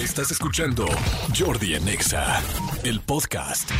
Estás escuchando Jordi en Exa, el podcast.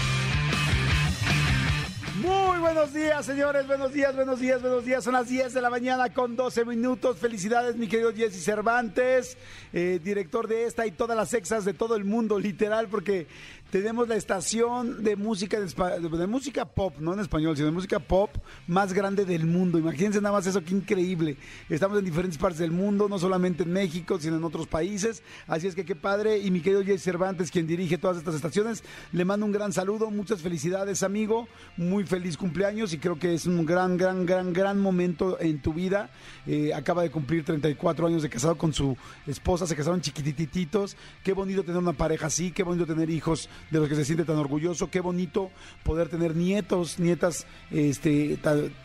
Muy buenos días, señores. Buenos días, buenos días, buenos días. Son las 10 de la mañana con 12 minutos. Felicidades, mi querido Jesse Cervantes, eh, director de esta y todas las exas de todo el mundo, literal, porque tenemos la estación de música de, música pop, no en español, sino de música pop más grande del mundo. Imagínense nada más eso, qué increíble. Estamos en diferentes partes del mundo, no solamente en México, sino en otros países. Así es que qué padre. Y mi querido Jesse Cervantes, quien dirige todas estas estaciones, le mando un gran saludo, muchas felicidades, amigo. Muy feliz cumpleaños y creo que es un gran, gran, gran, gran momento en tu vida. Eh, acaba de cumplir 34 años de casado con su esposa, se casaron chiquitititos. Qué bonito tener una pareja así, qué bonito tener hijos de los que se siente tan orgulloso, qué bonito poder tener nietos, nietas este,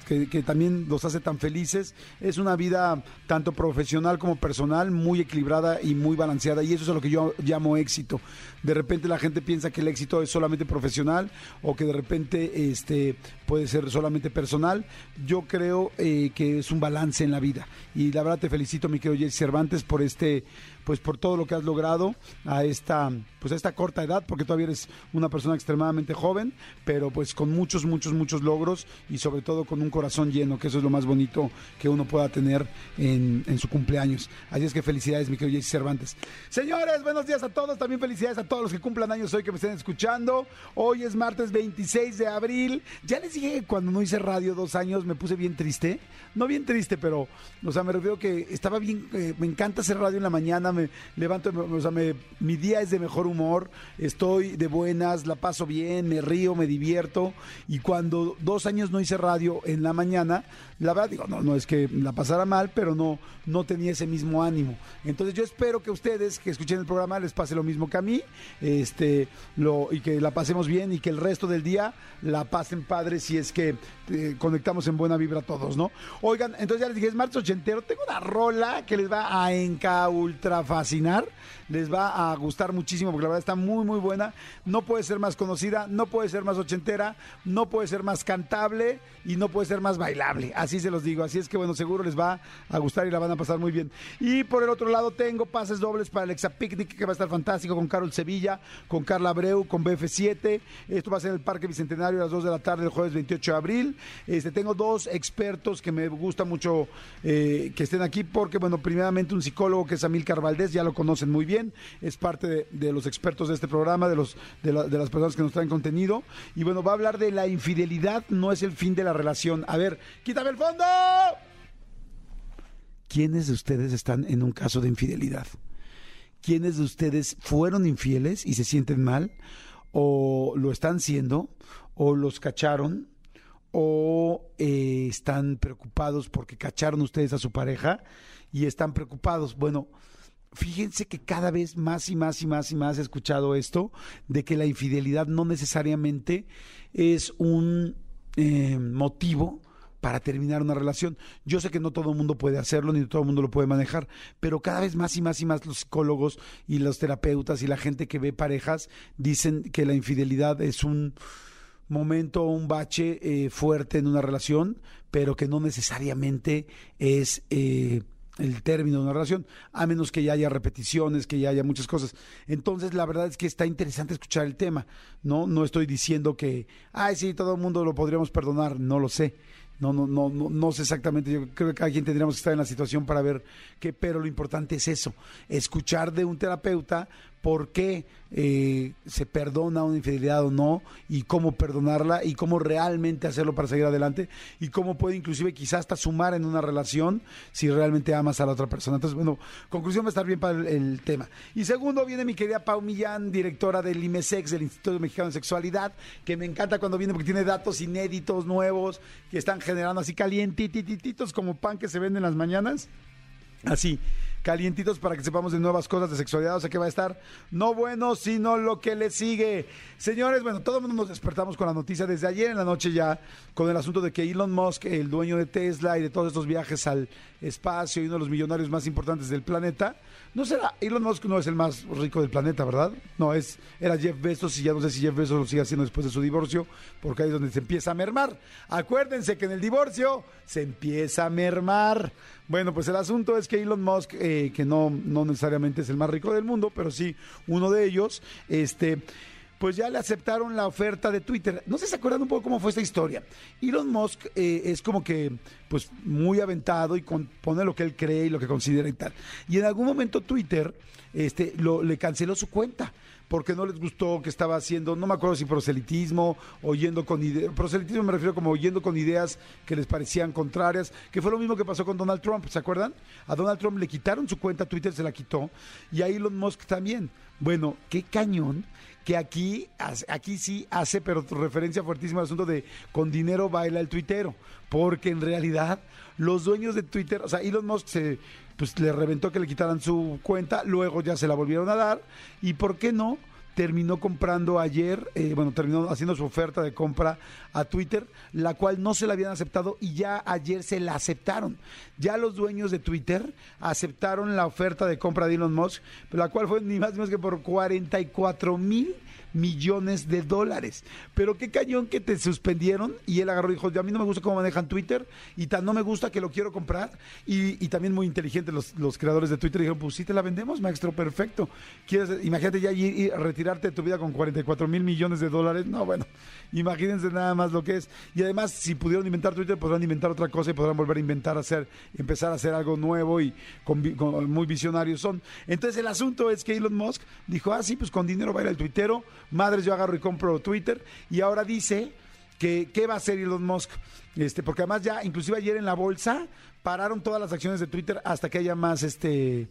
que, que también los hace tan felices. Es una vida tanto profesional como personal muy equilibrada y muy balanceada y eso es lo que yo llamo éxito. De repente la gente piensa que el éxito es solamente profesional o que de repente este, puede ser solamente personal. Yo creo eh, que es un balance en la vida. Y la verdad te felicito mi querido Jesse Cervantes por este pues por todo lo que has logrado a esta pues a esta corta edad porque todavía eres una persona extremadamente joven pero pues con muchos muchos muchos logros y sobre todo con un corazón lleno que eso es lo más bonito que uno pueda tener en, en su cumpleaños. Así es que felicidades mi querido Jesse Cervantes. Señores buenos días a todos también felicidades a todos los que cumplan años hoy que me estén escuchando. Hoy es martes 26 de abril ya les que cuando no hice radio dos años me puse bien triste no bien triste pero o sea me refiero que estaba bien eh, me encanta hacer radio en la mañana me levanto, o sea, me- mi día es de mejor humor, estoy de buenas, la paso bien, me río, me divierto. Y cuando dos años no hice radio en la mañana, la verdad digo, no, no es que la pasara mal, pero no, no tenía ese mismo ánimo. Entonces yo espero que ustedes que escuchen el programa les pase lo mismo que a mí, este, lo, y que la pasemos bien y que el resto del día la pasen padre si es que eh, conectamos en buena vibra todos, ¿no? Oigan, entonces ya les dije, es martes ochentero, tengo una rola que les va a enca ultra fascinar, les va a gustar muchísimo porque la verdad está muy muy buena, no puede ser más conocida, no puede ser más ochentera, no puede ser más cantable y no puede ser más bailable, así se los digo, así es que bueno, seguro les va a gustar y la van a pasar muy bien. Y por el otro lado tengo pases dobles para el Exa Picnic que va a estar fantástico con Carol Sevilla, con Carla Abreu, con BF7, esto va a ser en el Parque Bicentenario a las 2 de la tarde el jueves 28 de abril. Este, tengo dos expertos que me gusta mucho eh, que estén aquí porque, bueno, primeramente un psicólogo que es Amílcar Valdés, ya lo conocen muy bien, es parte de, los expertos de este programa, de, los, de, de las personas que nos traen contenido. Y bueno, va a hablar de la infidelidad, no es el fin de la relación. A ver, quítame el fondo. ¿Quiénes de ustedes están en un caso de infidelidad? ¿Quiénes de ustedes fueron infieles y se sienten mal? ¿O lo están siendo? ¿O los cacharon? ¿O eh, están preocupados porque cacharon ustedes a su pareja y están preocupados? Bueno, fíjense que cada vez más y más y más y más he escuchado esto de que la infidelidad no necesariamente es un eh, motivo para terminar una relación. Yo sé que no todo el mundo puede hacerlo, ni todo el mundo lo puede manejar, pero cada vez más y más y más los psicólogos y los terapeutas y la gente que ve parejas dicen que la infidelidad es un momento, un bache eh, fuerte en una relación, pero que no necesariamente es eh, el término de una relación, a menos que ya haya repeticiones, que ya haya muchas cosas. Entonces, la verdad es que está interesante escuchar el tema, ¿no? No estoy diciendo que, ay, sí, todo el mundo lo podríamos perdonar, no lo sé. No, no, no, no, no sé exactamente. Yo creo que cada quien tendríamos que estar en la situación para ver qué, pero lo importante es eso, escuchar de un terapeuta por qué eh, se perdona una infidelidad o no, y cómo perdonarla, y cómo realmente hacerlo para seguir adelante, y cómo puede inclusive quizás hasta sumar en una relación si realmente amas a la otra persona. Entonces, bueno, conclusión va a estar bien para el, tema. Y segundo, viene mi querida Pau Millán, directora del IMESEX, del Instituto Mexicano de Sexualidad, que me encanta cuando viene porque tiene datos inéditos, nuevos, que están generando así calientitititos como pan que se vende en las mañanas. Así, calientitos para que sepamos de nuevas cosas de sexualidad. O sea que va a estar no bueno, sino lo que le sigue. Señores, bueno, todo el mundo nos despertamos con la noticia desde ayer en la noche ya, con el asunto de que Elon Musk, el dueño de Tesla y de todos estos viajes al espacio y uno de los millonarios más importantes del planeta, no será, Elon Musk no es el más rico del planeta, ¿verdad? No, es, era Jeff Bezos y ya no sé si Jeff Bezos lo sigue haciendo después de su divorcio, porque ahí es donde se empieza a mermar. Acuérdense que en el divorcio se empieza a mermar. Bueno, pues el asunto es que Elon Musk, eh, que no, no necesariamente es el más rico del mundo, pero sí uno de ellos, este pues ya le aceptaron la oferta de Twitter. No sé si se acuerdan un poco cómo fue esta historia. Elon Musk eh, es como que, pues, muy aventado y pone lo que él cree y lo que considera y tal. Y en algún momento Twitter este, lo, le canceló su cuenta porque no les gustó que estaba haciendo, no me acuerdo si proselitismo o yendo con ideas, proselitismo me refiero como yendo con ideas que les parecían contrarias, que fue lo mismo que pasó con Donald Trump, ¿se acuerdan? A Donald Trump le quitaron su cuenta, Twitter se la quitó, y a Elon Musk también. Bueno, qué cañón que aquí, aquí sí hace, pero referencia fuertísima al asunto de con dinero baila el tuitero, porque en realidad los dueños de Twitter, o sea, Elon Musk se, pues le reventó que le quitaran su cuenta, luego ya se la volvieron a dar, y ¿por qué no? Terminó comprando ayer, eh, bueno, terminó haciendo su oferta de compra a Twitter, la cual no se la habían aceptado y ya ayer se la aceptaron. Ya los dueños de Twitter aceptaron la oferta de compra de Elon Musk, la cual fue ni más ni menos que por 44 mil millones de dólares. Pero qué cañón que te suspendieron y él agarró y dijo, a mí no me gusta cómo manejan Twitter y tan no me gusta que lo quiero comprar. Y, también muy inteligente los, los, creadores de Twitter dijeron, pues sí te la vendemos, maestro, perfecto. ¿Quieres, imagínate ya ir, retirarte de tu vida con 44 mil millones de dólares. No, bueno, imagínense nada más lo que es. Y además, si pudieron inventar Twitter, podrán inventar otra cosa y podrán volver a inventar, hacer, empezar a hacer algo nuevo y con, muy visionarios son. Entonces el asunto es que Elon Musk dijo, ah, sí, pues con dinero va a ir al tuitero, madres yo agarro y compro Twitter y ahora dice que qué va a hacer Elon Musk, este, porque además ya, inclusive ayer en la bolsa pararon todas las acciones de Twitter hasta que haya más, este,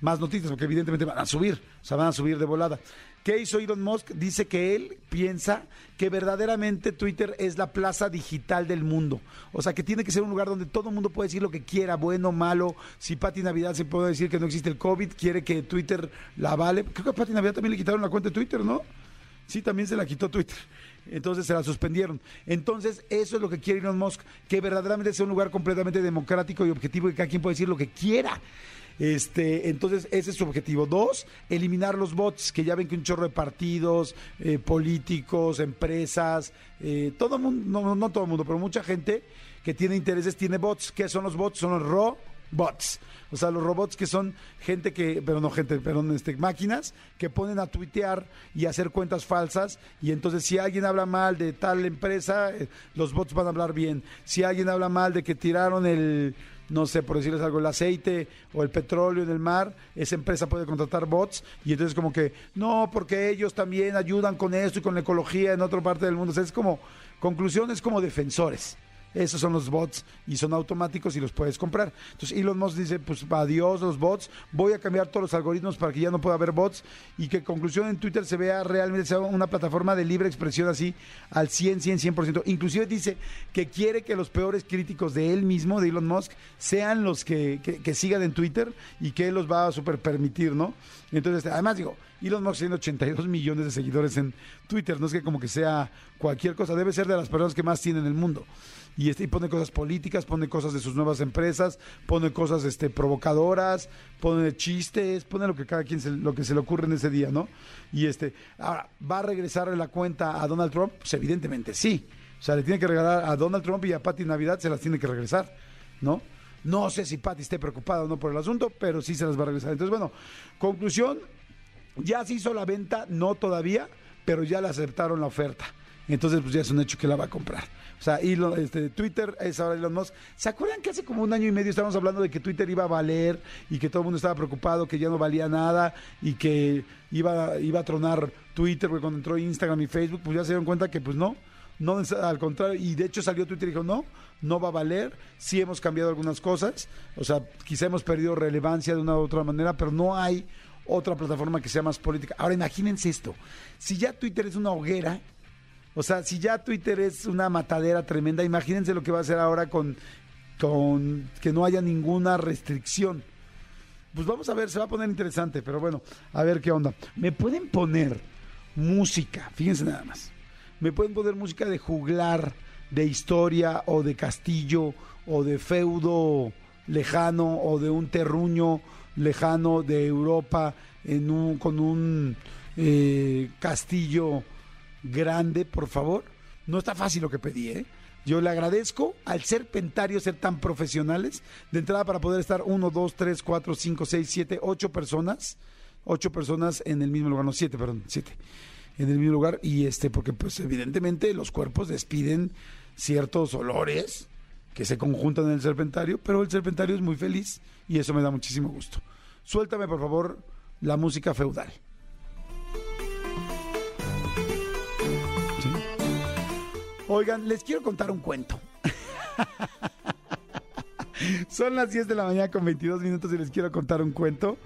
más noticias, porque evidentemente van a subir, o sea, van a subir de volada. ¿Qué hizo Elon Musk? Dice que él piensa que verdaderamente Twitter es la plaza digital del mundo. O sea, que tiene que ser un lugar donde todo el mundo puede decir lo que quiera, bueno, malo. Si Pati Navidad se puede decir que no existe el COVID, quiere que Twitter la vale. Creo que a Pati Navidad también le quitaron la cuenta de Twitter, ¿no? Sí, también se la quitó Twitter. Entonces se la suspendieron. Entonces, eso es lo que quiere Elon Musk, que verdaderamente sea un lugar completamente democrático y objetivo y que cada quien puede decir lo que quiera. Este, entonces, ese es su objetivo. Dos, eliminar los bots, que ya ven que un chorro de partidos, eh, políticos, empresas, eh, todo mundo, no, no todo el mundo, pero mucha gente que tiene intereses tiene bots. ¿Qué son los bots? Son los robots. O sea, los robots que son gente que, pero no gente, perdón, este, máquinas que ponen a tuitear y hacer cuentas falsas. Y entonces, si alguien habla mal de tal empresa, eh, los bots van a hablar bien. Si alguien habla mal de que tiraron el, no sé, por decirles algo, el aceite o el petróleo en el mar, esa empresa puede contratar bots y entonces como que, no, porque ellos también ayudan con esto y con la ecología en otra parte del mundo. O sea, es como, conclusiones como defensores. Esos son los bots y son automáticos y los puedes comprar. Entonces Elon Musk dice, pues adiós los bots, voy a cambiar todos los algoritmos para que ya no pueda haber bots y que conclusión en Twitter se vea realmente sea una plataforma de libre expresión así al 100, 100, 100%. Inclusive dice que quiere que los peores críticos de él mismo, de Elon Musk, sean los que, que, sigan en Twitter y que él los va a super permitir, ¿no? Entonces, además digo, Elon Musk tiene 82 millones de seguidores en Twitter, no es que como que sea cualquier cosa, debe ser de las personas que más tienen en el mundo y, este, pone cosas políticas, pone cosas de sus nuevas empresas, pone cosas este, provocadoras, pone chistes, pone lo que cada quien se, lo que se le ocurre en ese día, ¿no? Y este, ahora, ¿va a regresarle la cuenta a Donald Trump? Pues evidentemente sí. O sea, le tiene que regalar a Donald Trump y a Patty Navidad se las tiene que regresar, ¿no? No sé si Patty esté preocupada o no por el asunto, pero sí se las va a regresar. Entonces, bueno, conclusión, ya se hizo la venta, no todavía, pero ya le aceptaron la oferta. Entonces, pues ya es un hecho que la va a comprar. O sea, este, Twitter es ahora Elon Musk. ¿Se acuerdan que hace como un año y medio estábamos hablando de que Twitter iba a valer y que todo el mundo estaba preocupado, que ya no valía nada y que iba, iba a tronar Twitter cuando entró Instagram y Facebook? Pues ya se dieron cuenta que pues no. No, al contrario, y de hecho salió Twitter y dijo, no, no va a valer, sí hemos cambiado algunas cosas, o sea, quizá hemos perdido relevancia de una u otra manera, pero no hay otra plataforma que sea más política. Ahora imagínense esto, si ya Twitter es una hoguera, o sea, si ya Twitter es una matadera tremenda, imagínense lo que va a hacer ahora con, con que no haya ninguna restricción. Pues vamos a ver, se va a poner interesante, pero bueno, a ver qué onda. ¿Me pueden poner música? Fíjense nada más. ¿Me pueden poner música de juglar, de historia o de castillo o de feudo lejano o de un terruño lejano de Europa en un, con un eh, castillo grande, por favor. No está fácil lo que pedí, ¿eh? Yo le agradezco al Serpentario ser tan profesionales, de entrada para poder estar uno, dos, tres, cuatro, cinco, seis, siete, ocho personas, ocho personas en el mismo lugar, no, siete, perdón, siete, en el mismo lugar, y este, porque pues evidentemente los cuerpos despiden ciertos olores que se conjuntan en el Serpentario, pero el Serpentario es muy feliz y eso me da muchísimo gusto. Suéltame, por favor, la música feudal. Oigan, les quiero contar un cuento. Son las 10 de la mañana con 22 minutos y les quiero contar un cuento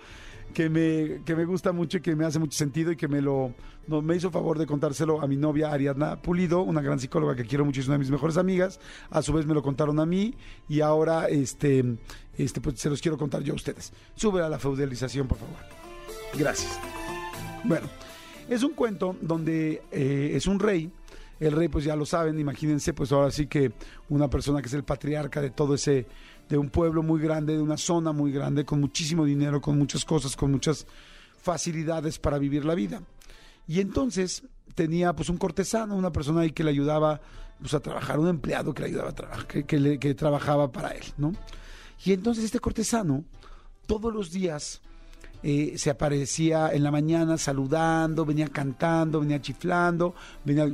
que me, que me gusta mucho y que me hace mucho sentido y que me lo me hizo favor de contárselo a mi novia Ariadna Pulido, una gran psicóloga que quiero mucho y es una de mis mejores amigas. A su vez me lo contaron a mí y ahora este, este, pues, se los quiero contar yo a ustedes. Sube a la feudalización, por favor. Gracias. Bueno, es un cuento donde eh, es un rey el rey, pues ya lo saben, imagínense, pues ahora sí que una persona que es el patriarca de todo ese, de un pueblo muy grande, de una zona muy grande, con muchísimo dinero, con muchas cosas, con muchas facilidades para vivir la vida. Y entonces tenía pues un cortesano, una persona ahí que le ayudaba pues, a trabajar, un empleado que le ayudaba a trabajar, que, trabajaba para él, ¿no? Y entonces este cortesano, todos los días, eh, se aparecía en la mañana saludando, venía cantando, venía chiflando, venía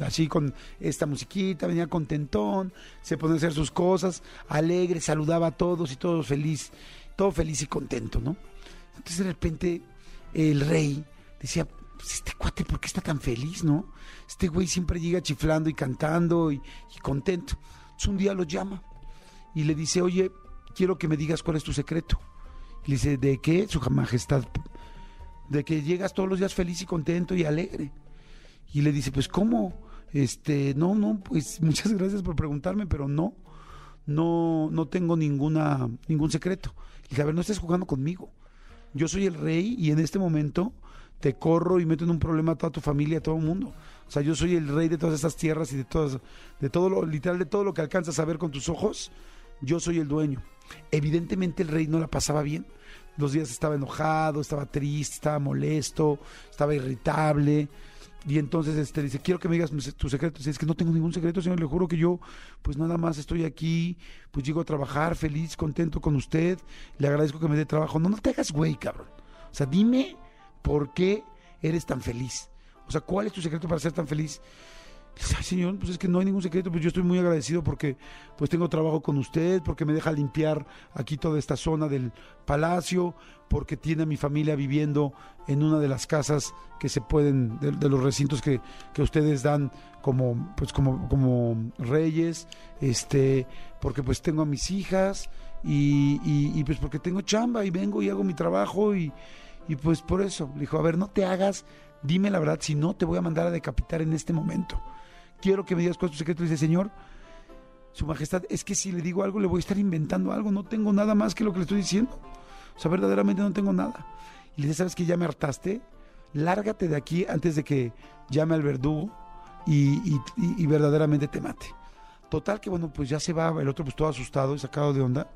así con esta musiquita, venía contentón, se ponía a hacer sus cosas, alegre, saludaba a todos y todo feliz, todo feliz y contento, ¿no? Entonces de repente el rey decía, pues este cuate, ¿por qué está tan feliz, no? Este güey siempre llega chiflando y cantando y, y contento. Entonces un día lo llama y le dice, oye, quiero que me digas cuál es tu secreto. Le dice, ¿de qué, su majestad? De que llegas todos los días feliz y contento y alegre. Y le dice, pues, ¿cómo? Este, no, no, pues muchas gracias por preguntarme, pero no, no, no tengo ninguna, ningún secreto. Y dice, a ver, no estés jugando conmigo. Yo soy el rey y en este momento te corro y meto en un problema a toda tu familia, a todo el mundo. O sea, yo soy el rey de todas estas tierras y de todas, de todo lo, literal, de todo lo que alcanzas a ver con tus ojos, yo soy el dueño. Evidentemente el rey no la pasaba bien. Los días estaba enojado, estaba triste, estaba molesto, estaba irritable. Y entonces este, dice, quiero que me digas tu secreto. Dice, es que no tengo ningún secreto, señor. Le juro que yo, pues nada más estoy aquí, pues llego a trabajar feliz, contento con usted. Le agradezco que me dé trabajo. No, no te hagas güey, cabrón. O sea, dime por qué eres tan feliz. O sea, ¿cuál es tu secreto para ser tan feliz? Ay, señor, pues es que no hay ningún secreto, pues yo estoy muy agradecido porque pues tengo trabajo con usted, porque me deja limpiar aquí toda esta zona del palacio, porque tiene a mi familia viviendo en una de las casas que se pueden, de, los recintos que, que, ustedes dan como, pues como, como reyes, este, porque pues tengo a mis hijas y, pues porque tengo chamba y vengo y hago mi trabajo y, y pues por eso, le dijo, a ver, no te hagas, dime la verdad, si no te voy a mandar a decapitar en este momento quiero que me digas cuál es secreto. Dice, Señor, Su Majestad, es que si le digo algo, le voy a estar inventando algo. No tengo nada más que lo que le estoy diciendo. O sea, verdaderamente no tengo nada. Y le dice, ¿sabes que ya me hartaste? Lárgate de aquí antes de que llame al verdugo y, y, y, y verdaderamente te mate. Total que, bueno, pues ya se va el otro pues todo asustado y sacado de onda.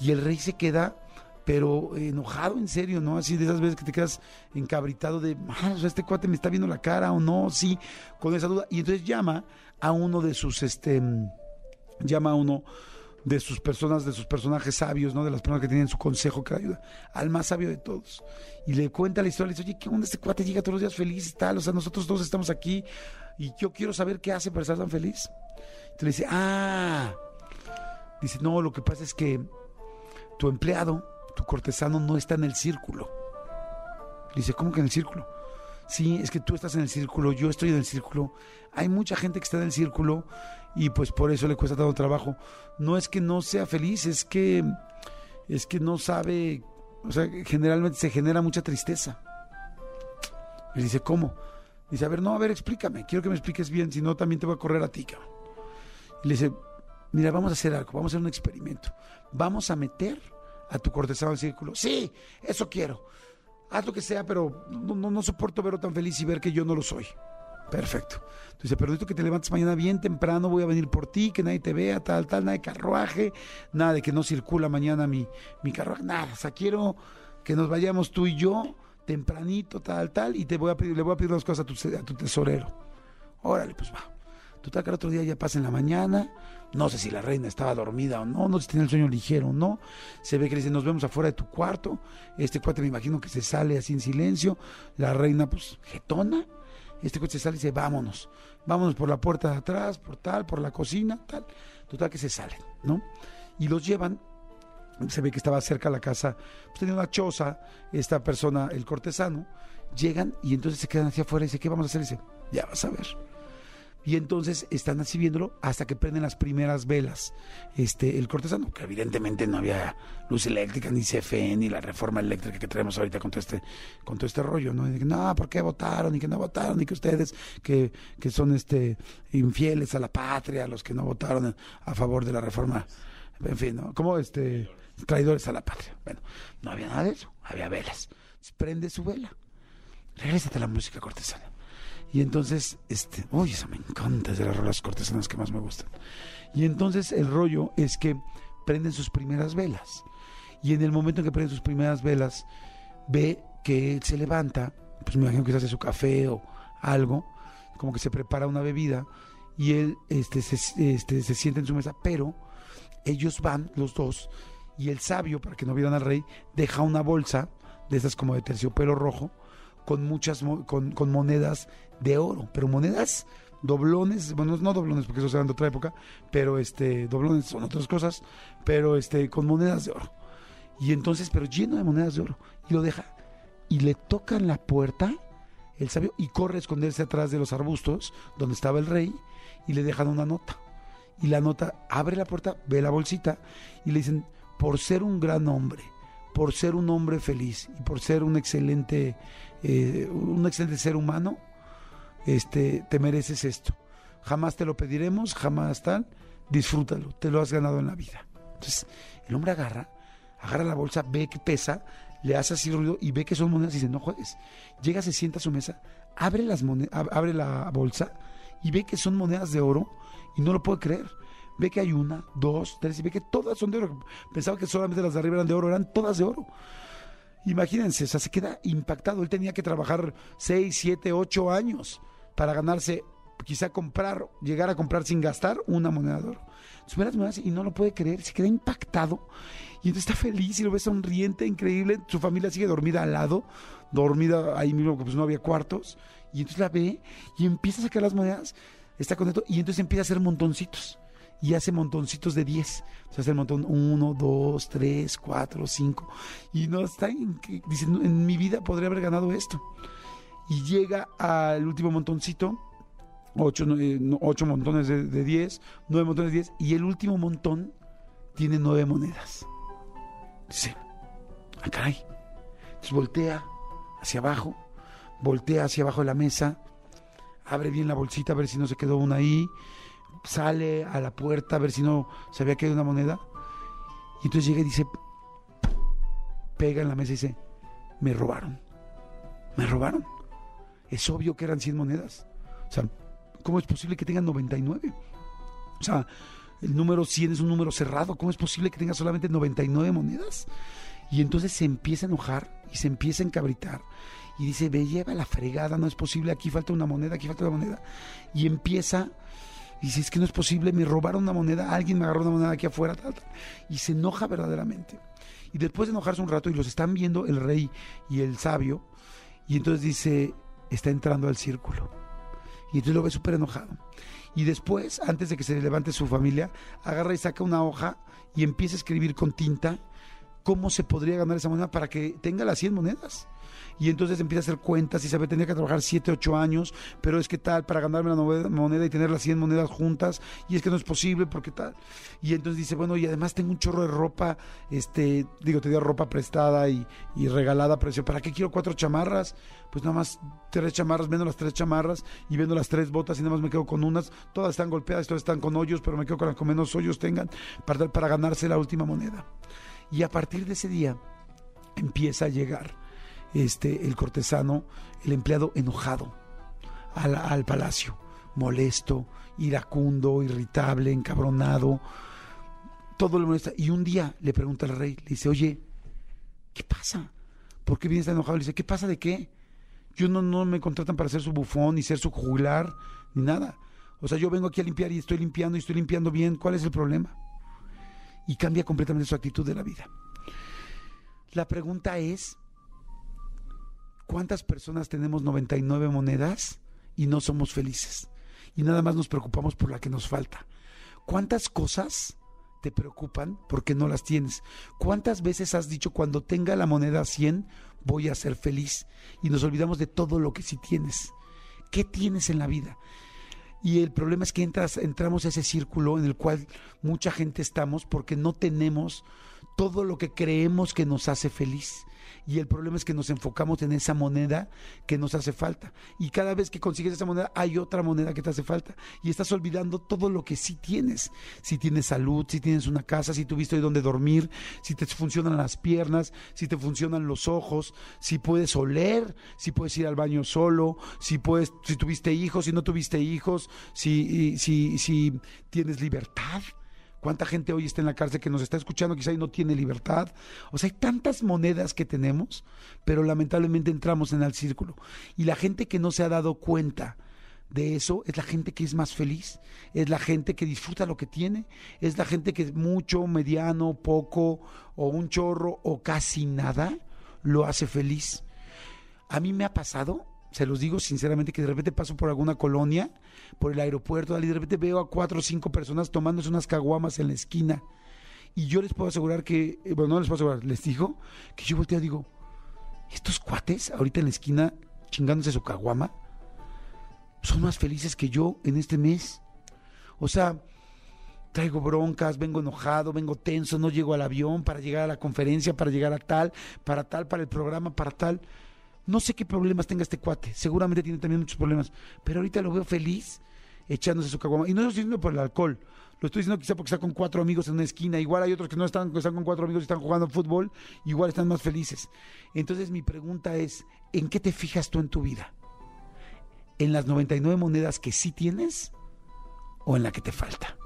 Y el rey se queda pero enojado en serio, ¿no? Así de esas veces que te quedas encabritado de, ah, o sea, este cuate me está viendo la cara o no, sí, con esa duda. Y entonces llama a uno de sus, este, llama a uno de sus personas, de sus personajes sabios, ¿no? De las personas que tienen su consejo que ayuda, al más sabio de todos. Y le cuenta la historia, le dice, oye, ¿qué onda este cuate llega todos los días feliz y tal? O sea, nosotros todos estamos aquí y yo quiero saber qué hace para estar tan feliz. Entonces le dice, ah, dice, no, lo que pasa es que tu empleado, tu cortesano no está en el círculo. Dice, ¿cómo que en el círculo? Sí, es que tú estás en el círculo, yo estoy en el círculo. Hay mucha gente que está en el círculo y pues por eso le cuesta tanto trabajo. No es que no sea feliz, es que es que no sabe, o sea, generalmente se genera mucha tristeza. Y dice, ¿cómo? Dice, a ver, no, a ver, explícame, quiero que me expliques bien, si no también te voy a correr a ti, cabrón. Y le dice, mira, vamos a hacer algo, vamos a hacer un experimento. Vamos a meter a tu cortesano al círculo. Sí, eso quiero. Haz lo que sea, pero no, no, no, soporto verlo tan feliz y ver que yo no lo soy. Perfecto. Entonces, pero necesito que te levantes mañana bien temprano, voy a venir por ti, que nadie te vea, tal, tal, nada de carruaje, nada de que no circula mañana mi, mi carruaje, nada. O sea, quiero que nos vayamos tú y yo tempranito, tal, tal, y te voy a pedir, le voy a pedir las cosas a tu, a tu tesorero. Órale, pues va. Total que el otro día ya pasa en la mañana, no sé si la reina estaba dormida o no, no sé si tenía el sueño ligero o no. Se ve que le dice, nos vemos afuera de tu cuarto. Este cuate me imagino que se sale así en silencio. La reina, pues, jetona. Este cuate se sale y dice, vámonos. Vámonos por la puerta de atrás, por tal, por la cocina, tal. Total que se salen, ¿no? Y los llevan se ve que estaba cerca de la casa, pues tenía una choza, esta persona, el cortesano, llegan y entonces se quedan hacia afuera y dice, ¿qué vamos a hacer? Y dice, ya vas a ver. Y entonces están así viéndolo hasta que prenden las primeras velas. Este, el cortesano, que evidentemente no había luz eléctrica, ni CFE, ni la reforma eléctrica que tenemos ahorita con todo este, con todo este rollo, ¿no? Y que, no, ¿por qué votaron? Y que no votaron, y que ustedes que, que son este infieles a la patria, los que no votaron a favor de la reforma, en fin, ¿no? Como este traidores a la patria. Bueno, no había nada de eso, había velas. Prende su vela. Regrésate a la música cortesana. Y entonces, este, uy, eso me encanta, es de las rolas cortesanas que más me gustan. Y entonces el rollo es que prenden sus primeras velas. Y en el momento en que prenden sus primeras velas, ve que él se levanta, pues me imagino que se hace su café o algo, como que se prepara una bebida, y él este, se, este, se sienta en su mesa, pero ellos van, los dos, y el sabio, para que no vieran al rey, deja una bolsa de esas como de terciopelo rojo, con muchas con, con, monedas de oro, pero monedas doblones, bueno, no doblones porque eso se de otra época, pero este doblones son otras cosas, pero este con monedas de oro. Y entonces, pero lleno de monedas de oro y lo deja y le tocan la puerta el sabio y corre a esconderse atrás de los arbustos donde estaba el rey y le dejan una nota. Y la nota abre la puerta, ve la bolsita y le dicen, por ser un gran hombre, por ser un hombre feliz y por ser un excelente, eh, un excelente ser humano, este, te mereces esto. Jamás te lo pediremos, jamás tal, disfrútalo, te lo has ganado en la vida. Entonces, el hombre agarra, agarra la bolsa, ve que pesa, le hace así ruido y ve que son monedas y dice, no juegues. Llega, se sienta a su mesa, abre, las abre la bolsa y ve que son monedas de oro y no lo puede creer ve que hay una, dos, tres, y ve que todas son de oro. Pensaba que solamente las de arriba eran de oro, eran todas de oro. Imagínense, o sea, se queda impactado. Él tenía que trabajar seis, siete, ocho años para ganarse, quizá comprar, llegar a comprar sin gastar una moneda de oro. monedas y no lo puede creer, se queda impactado. Y entonces está feliz y lo ve sonriente, increíble. Su familia sigue dormida al lado, dormida ahí mismo, pues no había cuartos. Y entonces la ve y empieza a sacar las monedas, está contento y entonces empieza a hacer montoncitos y hace montoncitos de 10. O sea, hace el montón 1, 2, 3, 4, 5. Y no está en dice, en mi vida podría haber ganado esto. Y llega al último montoncito, 8, ocho montones de, 10, 9 montones de 10, y el último montón tiene 9 monedas. Dice, ah, caray. Entonces voltea hacia abajo, voltea hacia abajo de la mesa, abre bien la bolsita a ver si no se quedó una ahí sale a la puerta a ver si no se había caído una moneda. Y entonces llega y dice, pega en la mesa y dice, me robaron. Me robaron. Es obvio que eran 100 monedas. O sea, ¿cómo es posible que tengan 99? O sea, el número 100 es un número cerrado. ¿Cómo es posible que tenga solamente 99 monedas? Y entonces se empieza a enojar y se empieza a encabritar. Y dice, ve, lleva la fregada, no es posible, aquí falta una moneda, aquí falta una moneda. Y empieza y dice, es que no es posible, me robaron una moneda, alguien me agarró una moneda aquí afuera, y se enoja verdaderamente. Y después de enojarse un rato, y los están viendo el rey y el sabio, y entonces dice, está entrando al círculo. Y entonces lo ve súper enojado. Y después, antes de que se levante su familia, agarra y saca una hoja y empieza a escribir con tinta cómo se podría ganar esa moneda para que tenga las 100 monedas y entonces empieza a hacer cuentas y sabe, tenía que trabajar 7, 8 años, pero es que tal, para ganarme la moneda y tener las 100 monedas juntas, y es que no es posible porque tal. Y entonces dice, bueno, y además tengo un chorro de ropa, este, digo, te dio ropa prestada y, regalada, pero dice, ¿para qué quiero cuatro chamarras? Pues nada más tres chamarras, vendo las tres chamarras y vendo las tres botas y nada más me quedo con unas, todas están golpeadas, todas están con hoyos, pero me quedo con las que menos hoyos tengan para, para ganarse la última moneda. Y a partir de ese día empieza a llegar este, el cortesano, el empleado enojado al, al palacio, molesto, iracundo, irritable, encabronado, todo le molesta. Y un día le pregunta al rey, le dice, oye, ¿qué pasa? ¿Por qué vienes tan enojado? Le dice, ¿qué pasa de qué? Yo no, no me contratan para ser su bufón, ni ser su jugular, ni nada. O sea, yo vengo aquí a limpiar y estoy limpiando y estoy limpiando bien. ¿Cuál es el problema? Y cambia completamente su actitud de la vida. La pregunta es, ¿cuántas personas tenemos 99 monedas y no somos felices? Y nada más nos preocupamos por la que nos falta. ¿Cuántas cosas te preocupan porque no las tienes? ¿Cuántas veces has dicho cuando tenga la moneda 100 voy a ser feliz? Y nos olvidamos de todo lo que sí tienes. ¿Qué tienes en la vida? Y el problema es que entras, entramos a ese círculo en el cual mucha gente estamos porque no tenemos todo lo que creemos que nos hace feliz. Y el problema es que nos enfocamos en esa moneda que nos hace falta. Y cada vez que consigues esa moneda, hay otra moneda que te hace falta. Y estás olvidando todo lo que sí tienes. Si tienes salud, si tienes una casa, si tuviste donde dormir, si te funcionan las piernas, si te funcionan los ojos, si puedes oler, si puedes ir al baño solo, si puedes, si tuviste hijos, si no tuviste hijos, si, si, si tienes libertad. ¿Cuánta gente hoy está en la cárcel que nos está escuchando quizá no tiene libertad? O sea, hay tantas monedas que tenemos, pero lamentablemente entramos en el círculo. Y la gente que no se ha dado cuenta de eso es la gente que es más feliz, es la gente que disfruta lo que tiene, es la gente que mucho, mediano, poco, o un chorro, o casi nada, lo hace feliz. A mí me ha pasado se los digo sinceramente, que de repente paso por alguna colonia, por el aeropuerto, y de repente veo a cuatro o cinco personas tomándose unas caguamas en la esquina. Y yo les puedo asegurar que, eh, bueno, no les puedo asegurar, les digo que yo volteo y digo, estos cuates ahorita en la esquina chingándose su caguama, son más felices que yo en este mes. O sea, traigo broncas, vengo enojado, vengo tenso, no llego al avión para llegar a la conferencia, para llegar a tal, para tal, para el programa, para tal. No sé qué problemas tenga este cuate, seguramente tiene también muchos problemas, pero ahorita lo veo feliz echándose su caguama. Y no lo estoy diciendo por el alcohol, lo estoy diciendo quizá porque está con cuatro amigos en una esquina. Igual hay otros que no están, que están con cuatro amigos y están jugando fútbol, igual están más felices. Entonces mi pregunta es, ¿en qué te fijas tú en tu vida? ¿En las 99 monedas que sí tienes o en la que te falta?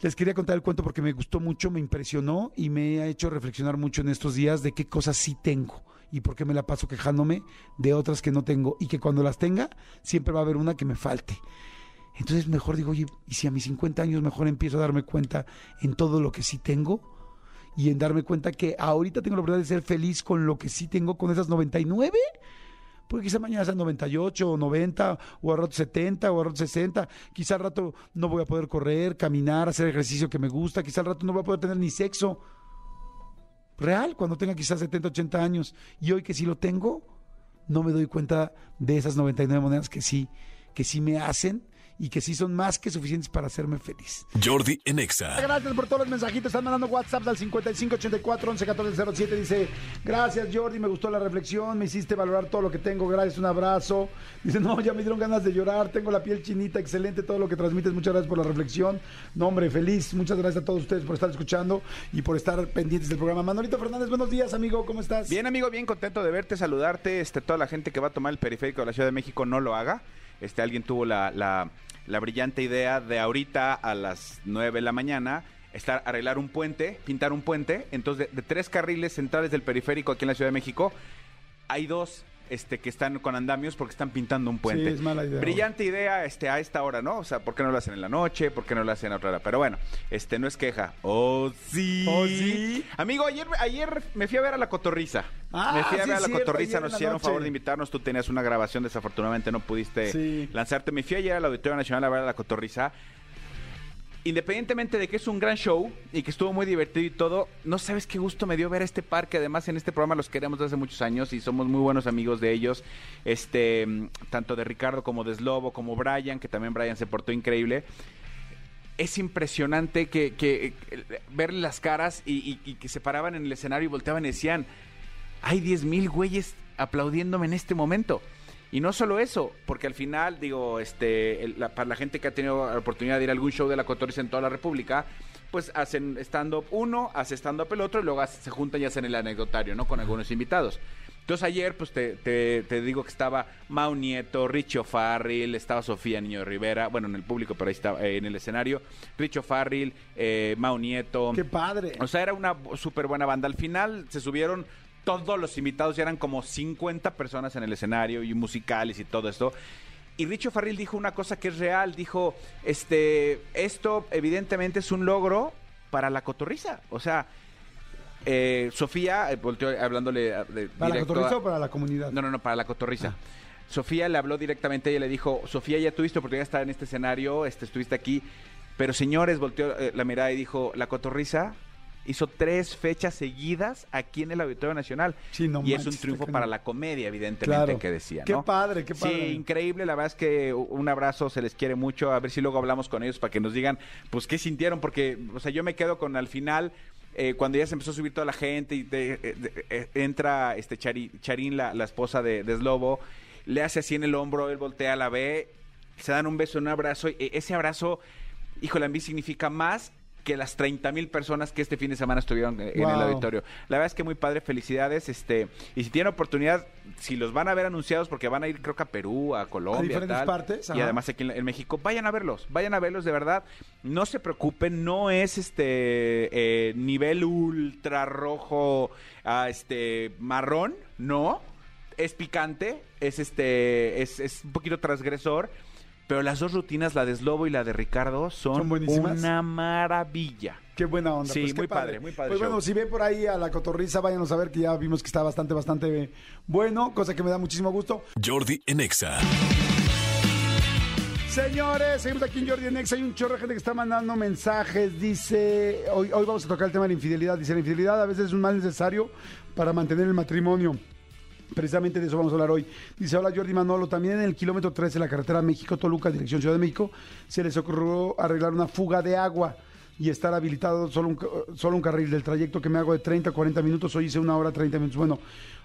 Les quería contar el cuento porque me gustó mucho, me impresionó y me ha hecho reflexionar mucho en estos días de qué cosas sí tengo y por qué me la paso quejándome de otras que no tengo y que cuando las tenga siempre va a haber una que me falte. Entonces mejor digo, oye, y si a mis 50 años mejor empiezo a darme cuenta en todo lo que sí tengo y en darme cuenta que ahorita tengo la oportunidad de ser feliz con lo que sí tengo, con esas 99, porque quizá mañana sean 98 o 90 o a rato 70 o a rato 60, quizá al rato no voy a poder correr, caminar, hacer ejercicio que me gusta, quizá al rato no voy a poder tener ni sexo real cuando tenga quizás 70, 80 años. Y hoy que sí lo tengo, no me doy cuenta de esas 99 monedas que sí, que sí me hacen y que sí son más que suficientes para hacerme feliz. Jordi Enexa. Gracias por todos los mensajitos. Están mandando WhatsApp al 5584 111407. Dice, gracias Jordi, me gustó la reflexión, me hiciste valorar todo lo que tengo. Gracias, un abrazo. Dice, no, ya me dieron ganas de llorar, tengo la piel chinita, excelente todo lo que transmites. Muchas gracias por la reflexión. No, hombre, feliz. Muchas gracias a todos ustedes por estar escuchando y por estar pendientes del programa. Manolito Fernández, buenos días, amigo, ¿cómo estás? Bien, amigo, bien contento de verte, saludarte. Este, toda la gente que va a tomar el periférico de la Ciudad de México no lo haga. Este, alguien tuvo la, la, la brillante idea de ahorita a las 9 de la mañana estar arreglar un puente, pintar un puente. Entonces, de tres carriles centrales del periférico aquí en la Ciudad de México, hay dos este, que están con andamios porque están pintando un puente. Sí, es mala idea. Brillante idea este, a esta hora, ¿no? O sea, ¿por qué no lo hacen en la noche? ¿Por qué no lo hacen a otra hora? Pero bueno, este no es queja. Oh, sí. Oh, sí. Amigo, ayer, ayer me fui a ver a la cotorriza. Ah, me fui a sí, ver a la cierto, cotorriza, nos hicieron favor de invitarnos. Tú tenías una grabación, desafortunadamente no pudiste lanzarte. Me fui ayer al Auditorio Nacional a ver a la cotorriza independientemente de que es un gran show y que estuvo muy divertido y todo, no sabes qué gusto me dio ver este parque. Además, en este programa los queremos desde hace muchos años y somos muy buenos amigos de ellos. Este, mm, tanto de Ricardo como de Slobo, como Brian, que también Brian se portó increíble. Es impresionante que, que, eh, ver las caras y, y- y que se paraban en el escenario y volteaban y decían, hay 10 mil güeyes aplaudiéndome en este momento. Y no solo eso, porque al final, digo, este, el- la- para la gente que ha tenido la oportunidad de ir a algún show de la Cotorriza en toda la República, pues hacen stand-up uno, hace stand-up el otro y luego hace- se juntan y hacen el anecdotario, ¿no? Con algunos invitados. Entonces ayer, pues te, te- te digo que estaba Mau Nieto, Richo Farril, estaba Sofía Niño de Rivera, bueno, en el público, pero ahí estaba, eh, en el escenario, Richo Farril, eh, Mau Nieto. Qué padre. O sea, era una súper buena banda. Al final se subieron todos los invitados, ya eran como 50 personas en el escenario y musicales y todo esto. Y Richo Farril dijo una cosa que es real, dijo, este, esto evidentemente es un logro para la cotorriza. O sea, eh, Sofía, eh, volteó hablándole a- de, ¿Para la cotorriza a- o para la comunidad? no, no, no, para la cotorriza. Sofía le habló directamente, ella le dijo, Sofía, ya tuviste oportunidad de estar en este escenario, este, estuviste aquí, pero señores, volteó eh, la mirada y dijo, la cotorriza hizo tres fechas seguidas aquí en el Auditorio Nacional. Sí, no y es un triunfo para la comedia, evidentemente, Claro. que decía, Qué padre, qué padre. Sí, increíble, la verdad es que un abrazo, se les quiere mucho, a ver si luego hablamos con ellos para que nos digan, pues, qué sintieron, porque, o sea, yo me quedo con al final, eh, cuando ya se empezó a subir toda la gente y de- eh, de- eh, entra este Charín, la, la esposa de, de Slobo, le hace así en el hombro, él voltea, la ve, se dan un beso, un abrazo, y ese abrazo, híjole, a mí significa más que las 30 mil personas que este fin de semana estuvieron eh, en el auditorio. La verdad es que muy padre, felicidades. Este, y si tienen oportunidad, si los van a ver anunciados, porque van a ir creo que a Perú, a Colombia, diferentes tal, partes, y además aquí en, en México, vayan a verlos, vayan a verlos de verdad. No se preocupen, no es este eh, nivel ultra rojo, a este marrón, no. Es picante, es este, es, es un poquito transgresor. Pero las dos rutinas, la de Slobo y la de Ricardo, son, Son buenísimas. una maravilla. Qué buena onda. Sí, pues, muy padre, muy padre Pues show. bueno, si ven por ahí a la cotorriza, váyanos a ver que ya vimos que está bastante, bastante bueno, cosa que me da muchísimo gusto. Jordi en Exa. Señores, seguimos aquí en Jordi Nex. Hay un chorro de gente que está mandando mensajes. Dice, hoy, hoy vamos a tocar el tema de la infidelidad. Dice, la infidelidad a veces es un mal necesario para mantener el matrimonio. Precisamente de eso vamos a hablar hoy. Dice, hola Jordi Manolo, también en el kilómetro 13 de la carretera México-Toluca, dirección Ciudad de México, se les ocurrió arreglar una fuga de agua y estar habilitado solo un, solo un carril del trayecto que me hago de 30 a 40 minutos. Hoy hice una hora 30 minutos. Bueno,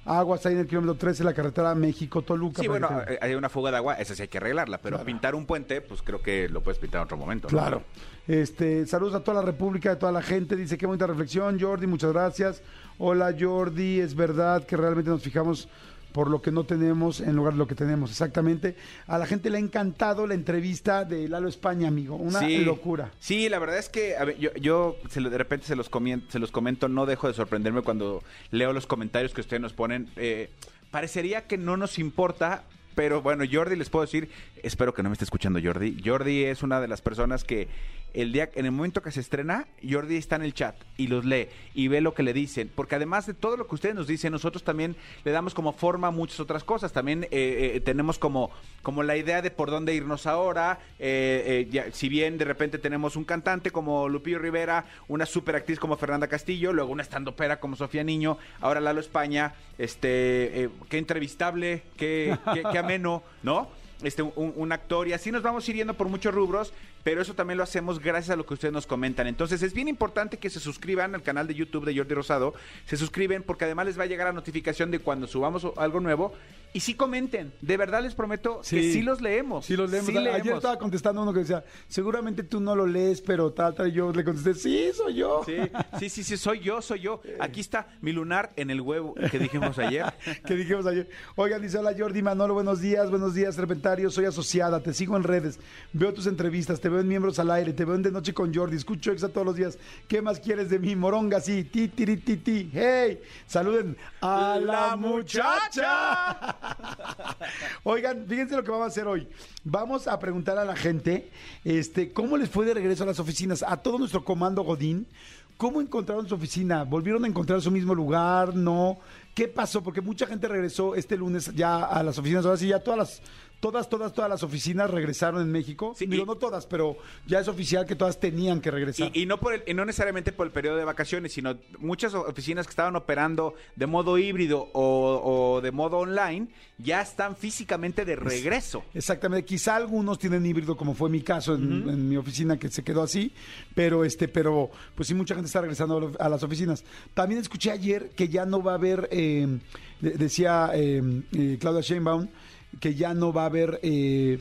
agua está ahí en el kilómetro 13 de la carretera México-Toluca. Sí, bueno, que eh, hay una fuga de agua, esa sí hay que arreglarla, pero pintar un puente, pues creo que lo puedes pintar en otro momento. ¿no? Claro. Este, saludos a toda la República, a toda la gente. Dice qué bonita reflexión, Jordi, muchas gracias. Hola Jordi, es verdad que realmente nos fijamos por lo que no tenemos en lugar de lo que tenemos. Exactamente. A la gente le ha encantado la entrevista de Lalo España, amigo. Una Sí. locura. Sí, la verdad es que a ver, yo, yo se lo- de repente se los, comien- se los comento, no dejo de sorprenderme cuando leo los comentarios que ustedes nos ponen. Eh, parecería que no nos importa, pero bueno, Jordi les puedo decir, espero que no me esté escuchando Jordi. Jordi es una de las personas que el día, en el momento que se estrena, Jordi está en el chat y los lee y ve lo que le dicen, porque además de todo lo que ustedes nos dicen, nosotros también le damos como forma a muchas otras cosas. También eh, eh, tenemos como, como la idea de por dónde irnos ahora. eh, eh, ya- si bien de repente tenemos un cantante como Lupillo Rivera, una super actriz como Fernanda Castillo, luego una estandopera como Sofía Niño, ahora Lalo España, este, eh, qué entrevistable, qué, qué, qué ameno, ¿no? Este, un, un actor y así nos vamos ir yendo por muchos rubros, pero eso también lo hacemos gracias a lo que ustedes nos comentan. Entonces es bien importante que se suscriban al canal de YouTube de Jordi Rosado, se suscriben porque además les va a llegar la notificación de cuando subamos algo nuevo y sí comenten, de verdad les prometo que sí los leemos. Sí los leemos. Sí Ayer estaba contestando uno que decía, seguramente tú no lo lees, pero tal, tal. Y yo le contesté, sí, soy yo. Sí, sí, sí, sí, soy yo, soy yo. Aquí está mi lunar en el huevo que dijimos ayer. que dijimos ayer. Oigan, dice, hola Jordi Manolo, buenos días, buenos días, Soy asociada, te sigo en redes, veo tus entrevistas, te veo en Miembros al Aire, te veo en De Noche con Jordi, escucho Exa todos los días. ¿Qué más quieres de mí? Moronga, sí, ti, ti, ti, ti. Hey, saluden a la, La muchacha. Oigan, fíjense lo que vamos a hacer hoy. Vamos a preguntar a la gente, este, ¿cómo les fue de regreso a las oficinas? A todo nuestro comando Godín. ¿Cómo encontraron su oficina? ¿Volvieron a encontrar su mismo lugar? ¿No? ¿Qué pasó? Porque mucha gente regresó este lunes ya a las oficinas. Ahora sí, ya todas las, todas, todas, todas las oficinas regresaron en México. Sí, Digo, y- no todas, pero ya es oficial que todas tenían que regresar. Y, y no por el- y no necesariamente por el periodo de vacaciones, sino muchas oficinas que estaban operando de modo híbrido o, o de modo online ya están físicamente de regreso. Exactamente, quizá algunos tienen híbrido, como fue mi caso en, en mi oficina que se quedó así, pero este, pero pues sí mucha gente está regresando a las oficinas. También escuché ayer que ya no va a haber, eh, de- decía eh, eh, Claudia Sheinbaum, que ya no va a haber eh,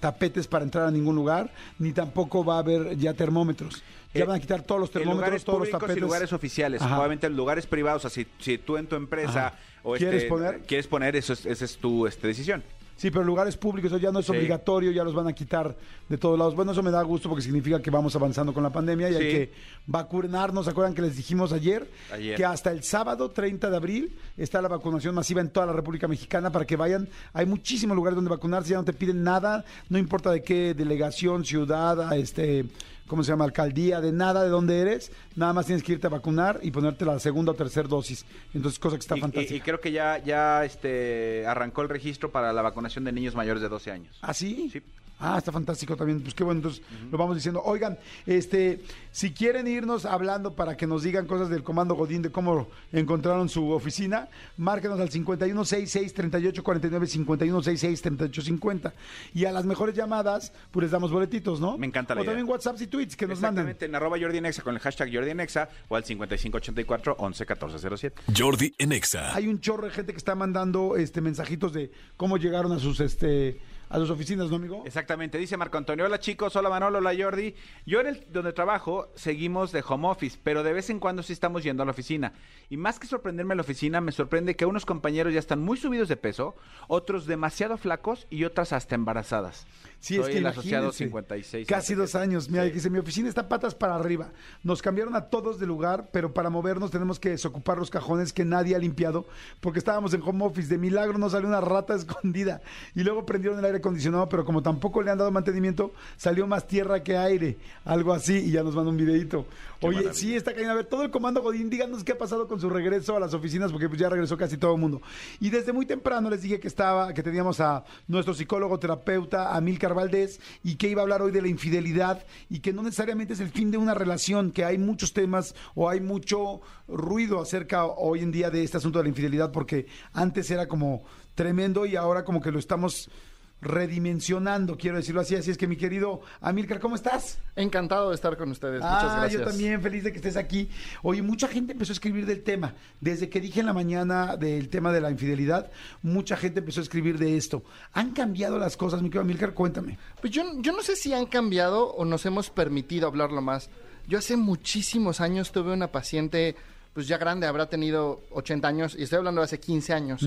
tapetes para entrar a ningún lugar, ni tampoco va a haber ya termómetros. Ya Eh, van a quitar todos los termómetros, todos los tapetes. y lugares oficiales. Ajá. Obviamente en lugares privados, si, si tú en tu empresa Ajá. o ¿Quieres este, poner? quieres poner, eso es, esa es tu este, decisión. Sí, pero lugares públicos eso ya no es Sí. obligatorio, ya los van a quitar de todos lados. Bueno, eso me da gusto porque significa que vamos avanzando con la pandemia y hay que vacunarnos. ¿Se acuerdan que les dijimos ayer? Ayer. Que hasta el sábado 30 de abril está la vacunación masiva en toda la República Mexicana para que vayan. Hay muchísimos lugares donde vacunarse, ya no te piden nada, no importa de qué delegación, ciudad, este... ¿Cómo se llama? Alcaldía, de nada de dónde eres, nada más tienes que irte a vacunar y ponerte la segunda o tercera dosis. Entonces, cosa que está Y- y, fantástica. y creo que ya, ya este, arrancó el registro para la vacunación de niños mayores de 12 años. ¿Ah, sí? Sí. Ah, está fantástico también. Pues qué bueno, entonces lo vamos diciendo. Oigan, este, si quieren irnos hablando para que nos digan cosas del Comando Godín, de cómo encontraron su oficina, márquenos al 5166-3849, 5166-3850. Y a las mejores llamadas, pues les damos boletitos, ¿no? Me encanta la O idea. también WhatsApp y tweets que nos manden. Exactamente, en arroba Jordi en Exa con el hashtag Jordi en Exa o al 5584 11 1407. Jordi en Exa. Hay un chorro de gente que está mandando este mensajitos de cómo llegaron a sus este a sus oficinas, ¿no, amigo? Exactamente, dice Marco Antonio, hola chicos, hola Manolo, hola Jordi. Yo en el donde trabajo seguimos de home office, pero de vez en cuando sí estamos yendo a la oficina. Y más que sorprenderme a la oficina, me sorprende que unos compañeros ya están muy subidos de peso, otros demasiado flacos y otras hasta embarazadas. Sí, Soy es que el asociado imagínense, 56. Casi dos años. Mira, dice, mi oficina está patas para arriba. Nos cambiaron a todos de lugar, pero para movernos tenemos que desocupar los cajones que nadie ha limpiado, porque estábamos en home office. De milagro nos salió una rata escondida. Y luego prendieron el aire acondicionado, pero como tampoco le han dado mantenimiento, salió más tierra que aire. Algo así, y ya nos mandó un videito. Oye, sí, está cayendo. A ver, todo el comando Godín, díganos qué ha pasado con su regreso a las oficinas, porque pues ya regresó casi todo el mundo. Y desde muy temprano les dije que estaba, que teníamos a nuestro psicólogo terapeuta, Amílcar Valdés, y que iba a hablar hoy de la infidelidad, y que no necesariamente es el fin de una relación, que hay muchos temas o hay mucho ruido acerca hoy en día de este asunto de la infidelidad, porque antes era como tremendo y ahora como que lo estamos redimensionando, quiero decirlo así. Así es que mi querido Amílcar, ¿cómo estás? Encantado de estar con ustedes. Muchas Ah, gracias. yo también feliz de que estés aquí. Oye, mucha gente empezó a escribir del tema. Desde que dije en la mañana del tema de la infidelidad, mucha gente empezó a escribir de esto. ¿Han cambiado las cosas, mi querido Milcar? Cuéntame. Pues yo, yo no sé si han cambiado o nos hemos permitido hablarlo más. Yo hace muchísimos años tuve una paciente, pues ya grande, habrá tenido 80 años, y estoy hablando de hace 15 años.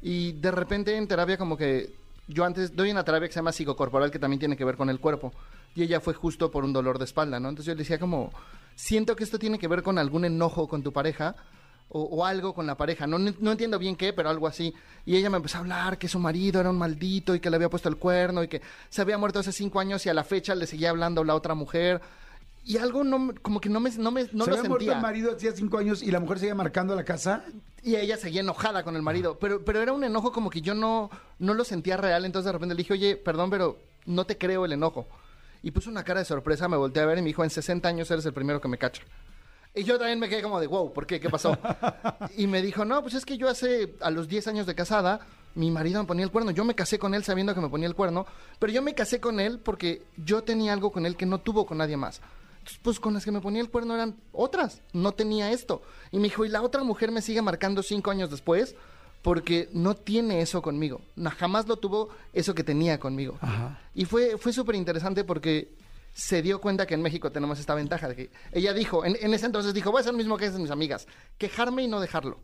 Y de repente en terapia como que yo antes doy una terapia que se llama psicocorporal que también tiene que ver con el cuerpo. Y ella fue justo por un dolor de espalda, ¿no? Entonces yo le decía como, siento que esto tiene que ver con algún enojo con tu pareja o, o algo con la pareja. No, no entiendo bien qué, pero algo así. Y ella me empezó a hablar que su marido era un maldito y que le había puesto el cuerno y que se había muerto hace cinco años y a la fecha le seguía hablando la otra mujer. Y algo no, como que no me, no me, no Se lo había muerto sentía. el marido hacía cinco años y la mujer seguía marcando la casa. Y ella seguía enojada con el marido, pero, pero era un enojo como que yo no, no lo sentía real, entonces de repente le dije, oye, perdón, pero no te creo el enojo. Y puso una cara de sorpresa, me volteé a ver y me dijo, en 60 años eres el primero que me cacha. Y yo también me quedé como de, wow, ¿por qué? ¿Qué pasó? y me dijo, no, pues es que yo hace, a los 10 años de casada, mi marido me ponía el cuerno. Yo me casé con él sabiendo que me ponía el cuerno, pero yo me casé con él porque yo tenía algo con él que no tuvo con nadie más. Entonces, pues con las que me ponía el cuerno eran otras, no tenía esto. Y me dijo, y la otra mujer me sigue marcando cinco años después porque no tiene eso conmigo. No, jamás lo tuvo eso que tenía conmigo. Y fue, fue súper interesante porque se dio cuenta que en México tenemos esta ventaja de que ella dijo, en, en ese entonces dijo, voy a hacer lo mismo que hacen mis amigas, quejarme y no dejarlo.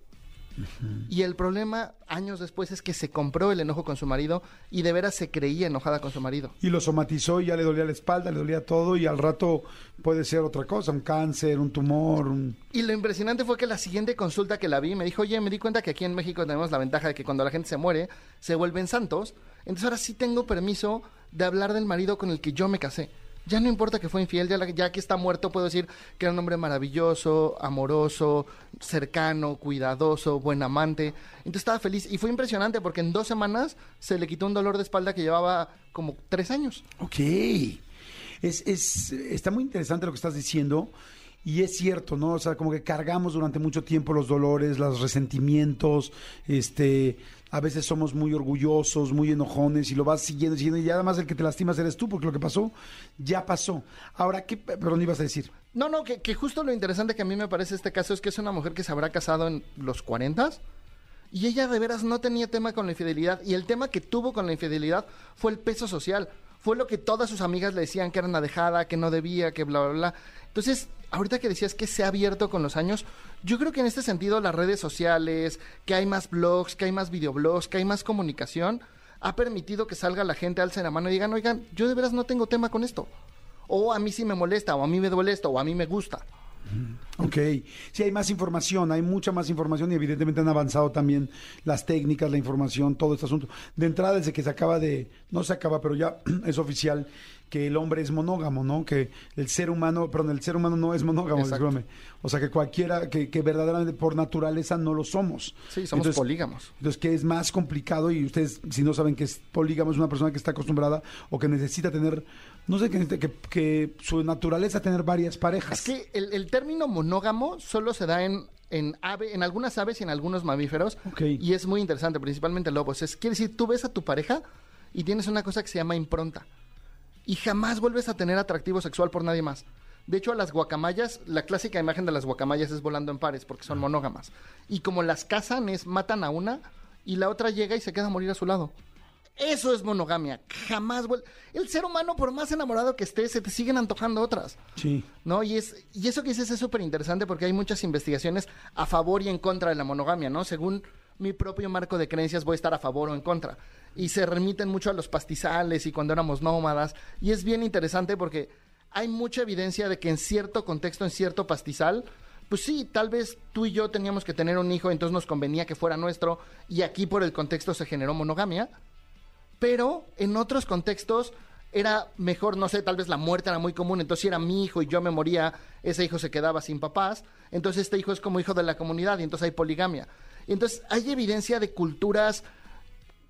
Y el problema años después es que se compró el enojo con su marido y de veras se creía enojada con su marido. Y lo somatizó y ya le dolía la espalda, le dolía todo y al rato puede ser otra cosa, un cáncer, un tumor, un... Y lo impresionante fue que la siguiente consulta que la vi me dijo, oye, me di cuenta que aquí en México tenemos la ventaja de que cuando la gente se muere, se vuelven santos. Entonces ahora sí tengo permiso de hablar del marido con el que yo me casé. Ya no importa que fue infiel, ya, la- ya que está muerto puedo decir que era un hombre maravilloso, amoroso, cercano, cuidadoso, buen amante. Entonces estaba feliz y fue impresionante porque en dos semanas se le quitó un dolor de espalda que llevaba como tres años. Ok. Es, es, está muy interesante lo que estás diciendo. Y es cierto, ¿no? O sea, como que cargamos durante mucho tiempo los dolores, los resentimientos, este, a veces somos muy orgullosos, muy enojones y lo vas siguiendo, siguiendo y ya además el que te lastimas eres tú porque lo que pasó ya pasó. Ahora, ¿qué, perdón, ibas a decir? No, no, que, que justo lo interesante que a mí me parece este caso es que es una mujer que se habrá casado en los 40 y ella de veras no tenía tema con la infidelidad y el tema que tuvo con la infidelidad fue el peso social. Fue lo que todas sus amigas le decían que era una dejada, que no debía, que bla, bla, bla. Entonces, ahorita que decías que se ha abierto con los años, yo creo que en este sentido las redes sociales, que hay más blogs, que hay más videoblogs, que hay más comunicación, ha permitido que salga la gente, alce la mano y digan, oigan, yo de veras no tengo tema con esto. O a mí sí me molesta, o a mí me duele esto, o a mí me gusta. Ok, sí hay más información, hay mucha más información y evidentemente han avanzado también las técnicas, la información, todo este asunto. De entrada, desde que se acaba de, no se acaba, pero ya es oficial que el hombre es monógamo, ¿no? Que el ser humano, perdón, el ser humano no es monógamo, discúlpame. O sea, que cualquiera, que, que verdaderamente por naturaleza no lo somos. Sí, somos Entonces, polígamos. Entonces, que es más complicado y ustedes, si no saben que es polígamo, es una persona que está acostumbrada o que necesita tener, no sé, que, que, que su naturaleza tener varias parejas. Es que el, el término monógamo solo se da en, en, ave, en algunas aves y en algunos mamíferos. Ok. Y es muy interesante, principalmente lobos. Es, quiere decir, tú ves a tu pareja y tienes una cosa que se llama impronta. Y jamás vuelves a tener atractivo sexual por nadie más. De hecho, a las guacamayas, la clásica imagen de las guacamayas es volando en pares, porque son monógamas. Y como las cazan es, matan a una y la otra llega y se queda a morir a su lado. Eso es monogamia. Jamás vuelve. El ser humano, por más enamorado que esté, se te siguen antojando otras. Sí. ¿no? Y, es, y eso que dices es súper interesante porque hay muchas investigaciones a favor y en contra de la monogamia, ¿no? Según mi propio marco de creencias voy a estar a favor o en contra. Y se remiten mucho a los pastizales y cuando éramos nómadas. Y es bien interesante porque hay mucha evidencia de que en cierto contexto, en cierto pastizal, pues sí, tal vez tú y yo teníamos que tener un hijo, entonces nos convenía que fuera nuestro, y aquí por el contexto se generó monogamia pero en otros contextos era mejor, no sé, tal vez la muerte era muy común, entonces si era mi hijo y yo me moría, ese hijo se quedaba sin papás, entonces este hijo es como hijo de la comunidad y entonces hay poligamia. Entonces hay evidencia de culturas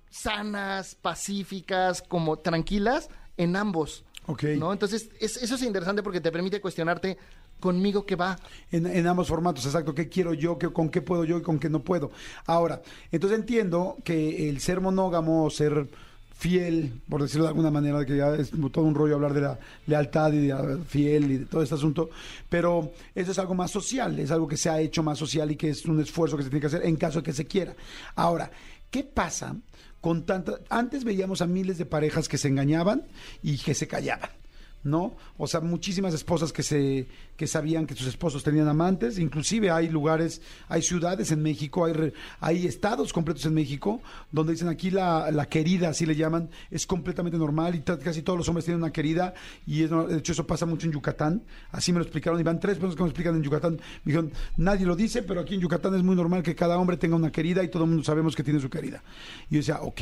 sanas, pacíficas, como tranquilas en ambos. Ok. ¿no? Entonces es- eso es interesante porque te permite cuestionarte conmigo qué va. En, en ambos formatos, exacto. ¿Qué quiero yo? ¿Qué, ¿Con qué puedo yo y con qué no puedo? Ahora, entonces entiendo que el ser monógamo, o ser fiel, por decirlo de alguna manera, que ya es todo un rollo hablar de la lealtad y de la fiel y de todo este asunto, pero eso es algo más social, es algo que se ha hecho más social y que es un esfuerzo que se tiene que hacer en caso de que se quiera. Ahora, ¿qué pasa con tanta... Antes veíamos a miles de parejas que se engañaban y que se callaban. ¿No? O sea, muchísimas esposas que se que sabían que sus esposos tenían amantes, inclusive hay lugares, hay ciudades en México, hay re- hay estados completos en México donde dicen aquí la, la querida, así le llaman, es completamente normal y casi todos los hombres tienen una querida y es de hecho eso pasa mucho en Yucatán, así me lo explicaron y van tres personas que me explican en Yucatán, me dijeron, nadie lo dice, pero aquí en Yucatán es muy normal que cada hombre tenga una querida y todo el mundo sabemos que tiene su querida. Y yo decía, ok,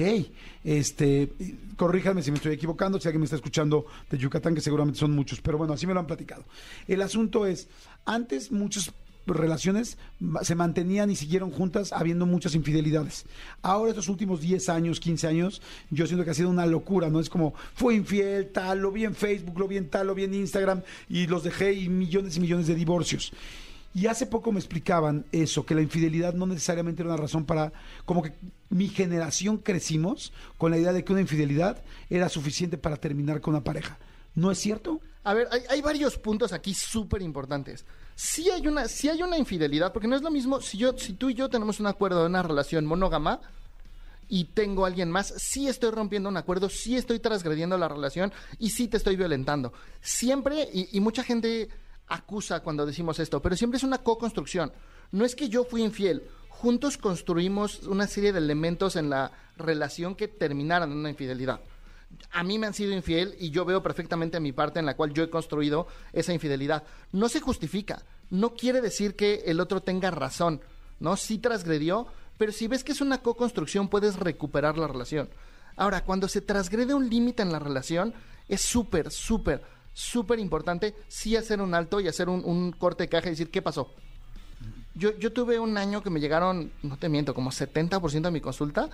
este, corríjanme si me estoy equivocando, si alguien me está escuchando de Yucatán, que seguramente son muchos, pero bueno, así me lo han platicado. El asunto es, antes muchas relaciones se mantenían y siguieron juntas habiendo muchas infidelidades. Ahora estos últimos 10 años, 15 años, yo siento que ha sido una locura, ¿no? Es como, fue infiel, tal, lo vi en Facebook, lo vi en tal, lo vi en Instagram y los dejé y millones y millones de divorcios. Y hace poco me explicaban eso, que la infidelidad no necesariamente era una razón para, como que mi generación crecimos con la idea de que una infidelidad era suficiente para terminar con una pareja. ¿No es cierto? A ver, hay, varios puntos aquí súper importantes. Sí hay, una, hay una infidelidad, porque no es lo mismo si, yo, si tú y yo tenemos un acuerdo de una relación monógama y tengo a alguien más, sí estoy rompiendo un acuerdo, sí estoy transgrediendo la relación y sí te estoy violentando. Siempre, y, y mucha gente acusa cuando decimos esto, pero siempre es una co-construcción. No es que yo fui infiel, juntos construimos una serie de elementos en la relación que terminaron en una infidelidad a mí me han sido infiel y yo veo perfectamente mi parte en la cual yo he construido esa infidelidad. No se justifica, no quiere decir que el otro tenga razón, ¿no? Sí transgredió, pero si ves que es una co-construcción puedes recuperar la relación. Ahora, cuando se transgrede un límite en la relación, es súper, súper, súper importante sí hacer un alto y hacer un, un corte de caja y decir, ¿qué pasó? Yo, yo tuve un año que me llegaron, no te miento, como 70% de mi consulta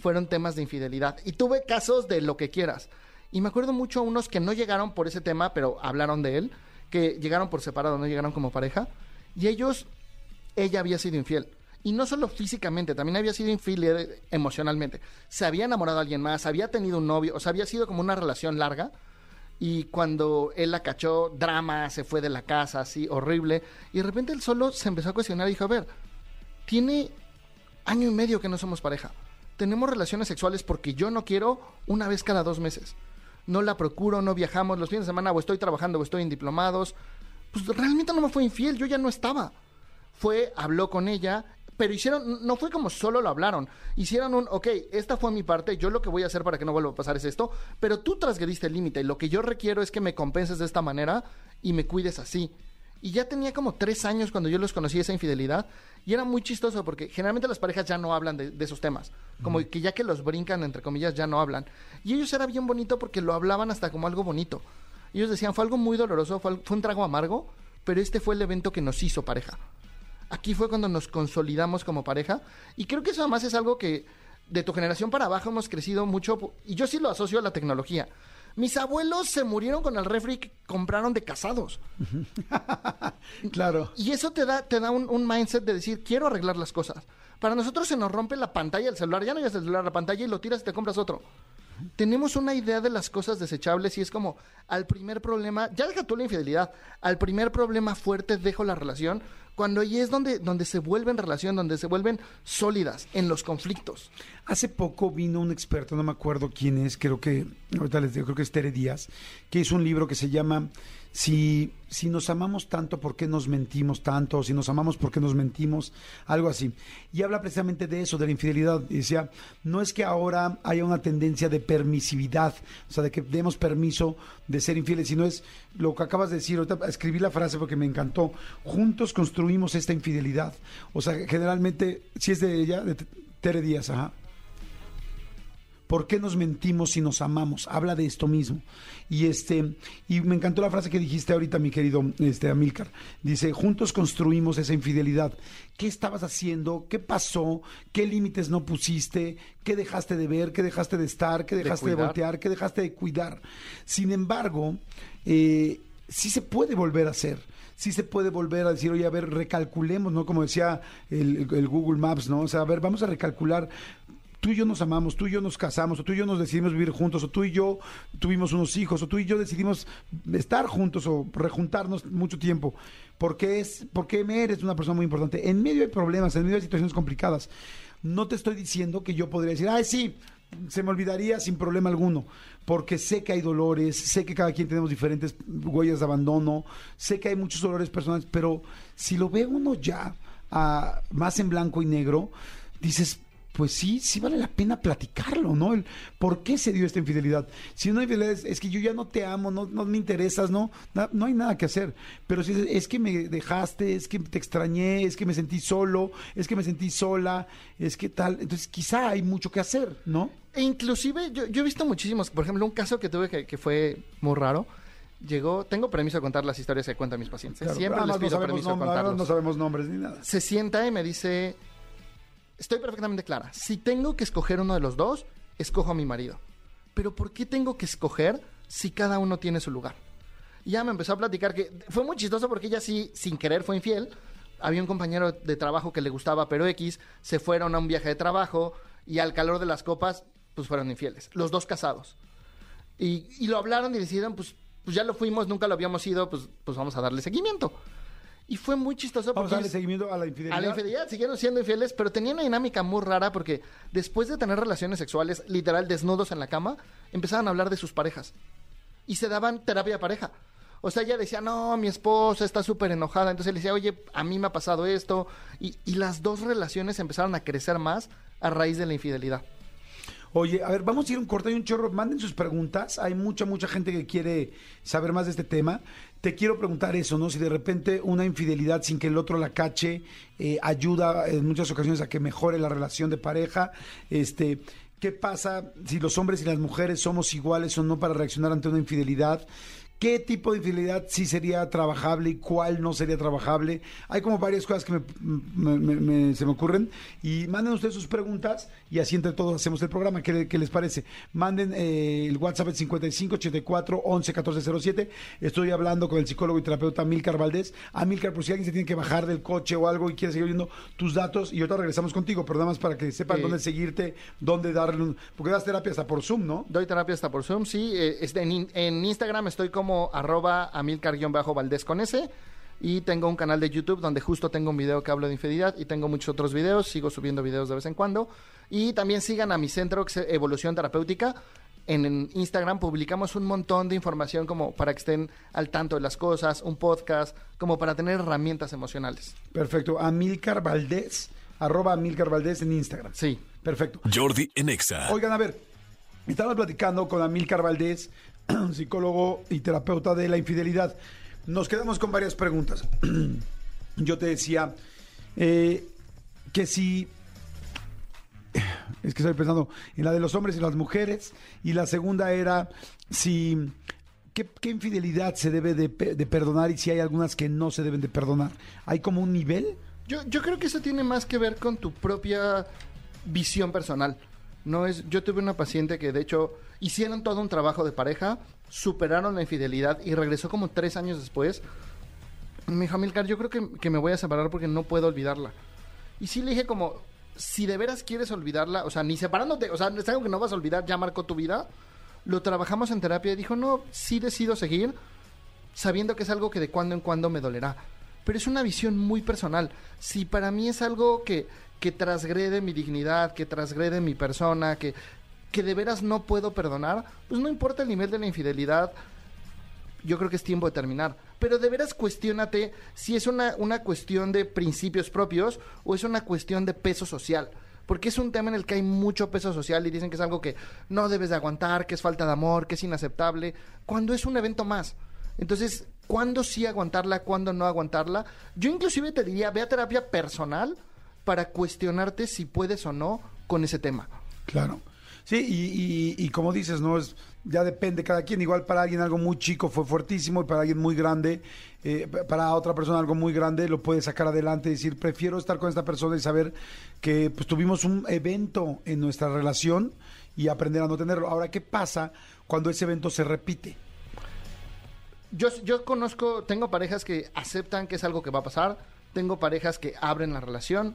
fueron temas de infidelidad. Y tuve casos de lo que quieras. Y me acuerdo mucho a unos que no llegaron por ese tema, pero hablaron de él, que llegaron por separado, no llegaron como pareja. Y ellos, ella había sido infiel. Y no solo físicamente, también había sido infiel eh, emocionalmente. Se había enamorado de alguien más, había tenido un novio, o sea, había sido como una relación larga. Y cuando él la cachó, drama, se fue de la casa, así, horrible. Y de repente él solo se empezó a cuestionar y dijo, a ver, tiene año y medio que no somos pareja. Tenemos relaciones sexuales porque yo no quiero una vez cada dos meses. No la procuro, no viajamos los fines de semana, o estoy trabajando, o estoy en diplomados. Pues realmente no me fue infiel, yo ya no estaba. Fue, habló con ella, pero hicieron, no fue como solo lo hablaron, hicieron un, ok, esta fue mi parte, yo lo que voy a hacer para que no vuelva a pasar es esto, pero tú transgrediste el límite y lo que yo requiero es que me compenses de esta manera y me cuides así. Y ya tenía como tres años cuando yo los conocí esa infidelidad. Y era muy chistoso porque generalmente las parejas ya no hablan de, de esos temas. Como que ya que los brincan, entre comillas, ya no hablan. Y ellos era bien bonito porque lo hablaban hasta como algo bonito. Ellos decían, fue algo muy doloroso, fue, fue un trago amargo, pero este fue el evento que nos hizo pareja. Aquí fue cuando nos consolidamos como pareja. Y creo que eso además es algo que de tu generación para abajo hemos crecido mucho. Y yo sí lo asocio a la tecnología. Mis abuelos se murieron con el refri que compraron de casados. Claro. Y eso te da, te da un, un mindset de decir, quiero arreglar las cosas. Para nosotros se nos rompe la pantalla del celular, ya no llevas el celular a la pantalla y lo tiras y te compras otro. Tenemos una idea de las cosas desechables y es como, al primer problema, ya deja tú la infidelidad, al primer problema fuerte dejo la relación, cuando ahí es donde, donde se vuelven relación, donde se vuelven sólidas en los conflictos. Hace poco vino un experto, no me acuerdo quién es, creo que, ahorita les digo, creo que es Tere Díaz, que hizo un libro que se llama si, si nos amamos tanto, ¿por qué nos mentimos tanto? Si nos amamos, ¿por qué nos mentimos? Algo así. Y habla precisamente de eso, de la infidelidad. Y decía, no es que ahora haya una tendencia de permisividad, o sea, de que demos permiso de ser infieles, sino es lo que acabas de decir, ahorita escribí la frase porque me encantó, juntos construimos esta infidelidad. O sea, generalmente, si es de ella, de Tere Díaz, ajá. ¿Por qué nos mentimos si nos amamos? Habla de esto mismo. Y este, y me encantó la frase que dijiste ahorita, mi querido este, Amilcar. Dice, juntos construimos esa infidelidad. ¿Qué estabas haciendo? ¿Qué pasó? ¿Qué límites no pusiste? ¿Qué dejaste de ver? ¿Qué dejaste de estar? ¿Qué dejaste de, voltear? ¿Qué dejaste de cuidar? Sin embargo, eh, sí se puede volver a hacer. Sí se puede volver a decir, oye, a ver, recalculemos, ¿no? Como decía el, el Google Maps, ¿no? O sea, a ver, vamos a recalcular tú y yo nos amamos, tú y yo nos casamos, o tú y yo nos decidimos vivir juntos, o tú y yo tuvimos unos hijos, o tú y yo decidimos estar juntos o rejuntarnos mucho tiempo. Porque es, me eres una persona muy importante. En medio de problemas, en medio de situaciones complicadas, no te estoy diciendo que yo podría decir, ay, sí, se me olvidaría sin problema alguno, porque sé que hay dolores, sé que cada quien tenemos diferentes huellas de abandono, sé que hay muchos dolores personales, pero si lo ve uno ya ah, más en blanco y negro, dices, pues sí, sí vale la pena platicarlo, ¿no? El por qué se dio esta infidelidad. Si una infidelidad es, es que yo ya no te amo, no, no me interesas, no, Na- no hay nada que hacer. Pero si es, es que me dejaste, es que te extrañé, es que me sentí solo, es que me sentí sola, es que tal. Entonces quizá hay mucho que hacer, ¿no? E inclusive, yo, yo he visto muchísimos, por ejemplo, un caso que tuve que, que fue muy raro. Llegó, tengo permiso de contar las historias que cuentan mis pacientes. Claro, Siempre les pido no sabemos permiso de contarlos. no sabemos nombres ni nada. se sienta y me dice, estoy perfectamente clara, si tengo que escoger uno de los dos, escojo a mi marido. Pero ¿por qué tengo que escoger si cada uno tiene su lugar? Y ya me empezó a platicar que fue muy chistoso porque ella sí, sin querer, fue infiel. Había un compañero de trabajo que le gustaba, pero X, se fueron a un viaje de trabajo y al calor de las copas, pues fueron infieles. Los dos casados. Y, lo hablaron y decidieron, pues, pues ya lo fuimos, nunca lo habíamos ido, pues, pues vamos a darle seguimiento. Y fue muy chistoso Vamos porque a darle seguimiento a la infidelidad. a la infidelidad, siguieron siendo infieles, pero tenían una dinámica muy rara porque después de tener relaciones sexuales, literal desnudos en la cama, empezaban a hablar de sus parejas. Y se daban terapia pareja. O sea, ella decía, no, mi esposa está súper enojada. Entonces él decía, oye, a mí me ha pasado esto. Y, y las dos relaciones empezaron a crecer más a raíz de la infidelidad. Oye, a ver, vamos a ir un corte y un chorro. Manden sus preguntas. Hay mucha, mucha gente que quiere saber más de este tema. Te quiero preguntar eso, ¿no? Si de repente una infidelidad sin que el otro la cache eh, ayuda en muchas ocasiones a que mejore la relación de pareja. Este, ¿qué pasa si los hombres y las mujeres somos iguales o no para reaccionar ante una infidelidad? ¿Qué tipo de infidelidad sí sería trabajable y cuál no sería trabajable? Hay como varias cosas que me- me- me- se me ocurren. Y manden ustedes sus preguntas y así entre todos hacemos el programa. ¿Qué, le- qué les parece? Manden eh, el WhatsApp al 55 84 11 14 07. Estoy hablando con el psicólogo y terapeuta Milcar Valdés. A Milcar, por si alguien se tiene que bajar del coche o algo y quiere seguir oyendo tus datos. Y ahorita regresamos contigo, pero nada más para que sepan dónde seguirte, dónde darle un... Porque das terapia hasta por Zoom, ¿no? Doy terapia hasta por Zoom, sí. eh, en, in- en Instagram estoy como arroba amilcar-valdés con S. Y tengo un canal de YouTube donde justo tengo un video que hablo de infidelidad y tengo muchos otros videos. Sigo subiendo videos de vez en cuando. Y también sigan a mi centro Evolución Terapéutica. En, en Instagram publicamos un montón de información como para que estén al tanto de las cosas, un podcast, como para tener herramientas emocionales. Perfecto. Amilcar Valdés. arroba Amilcar Valdés en Instagram. Sí. Perfecto. Jordi en Exa. Oigan, a ver, estamos platicando con Amilcar Valdés, psicólogo y terapeuta de la infidelidad. Nos quedamos con varias preguntas. Yo te decía eh, que si... Es que estoy pensando en la de los hombres y las mujeres. Y la segunda era si... ¿Qué, infidelidad se debe de, de perdonar y si hay algunas que no se deben de perdonar? ¿Hay como un nivel? Yo, yo creo que eso tiene más que ver con tu propia visión personal. No es, yo tuve una paciente que de hecho hicieron todo un trabajo de pareja, superaron la infidelidad y regresó como tres años después. Me dijo, Milcar, yo creo que, que me voy a separar porque no puedo olvidarla. Y sí le dije como, si de veras quieres olvidarla, o sea, ni separándote, o sea, es algo que no vas a olvidar, ya marcó tu vida. Lo trabajamos en terapia y dijo, no, sí decido seguir, sabiendo que es algo que de cuando en cuando me dolerá. Pero es una visión muy personal. Si para mí es algo que, que mi dignidad, que transgrede mi persona, que, que de veras no puedo perdonar, pues no importa el nivel de la infidelidad, yo creo que es tiempo de terminar. Pero de veras cuestiónate si es una, una cuestión de principios propios o es una cuestión de peso social. Porque es un tema en el que hay mucho peso social y dicen que es algo que no debes de aguantar, que es falta de amor, que es inaceptable, cuando es un evento más. Entonces, ¿cuándo sí aguantarla, cuándo no aguantarla? Yo inclusive te diría, ve a terapia personal para cuestionarte si puedes o no con ese tema. Claro. Sí, y, y- como dices, ¿no? Es, ya depende cada quien. Igual para alguien algo muy chico fue fuertísimo y para alguien muy grande, eh, para otra persona algo muy grande lo puede sacar adelante y decir, prefiero estar con esta persona y saber que pues tuvimos un evento en nuestra relación y aprender a no tenerlo. Ahora, ¿qué pasa cuando ese evento se repite? Yo, yo conozco, tengo parejas que aceptan que es algo que va a pasar, tengo parejas que abren la relación.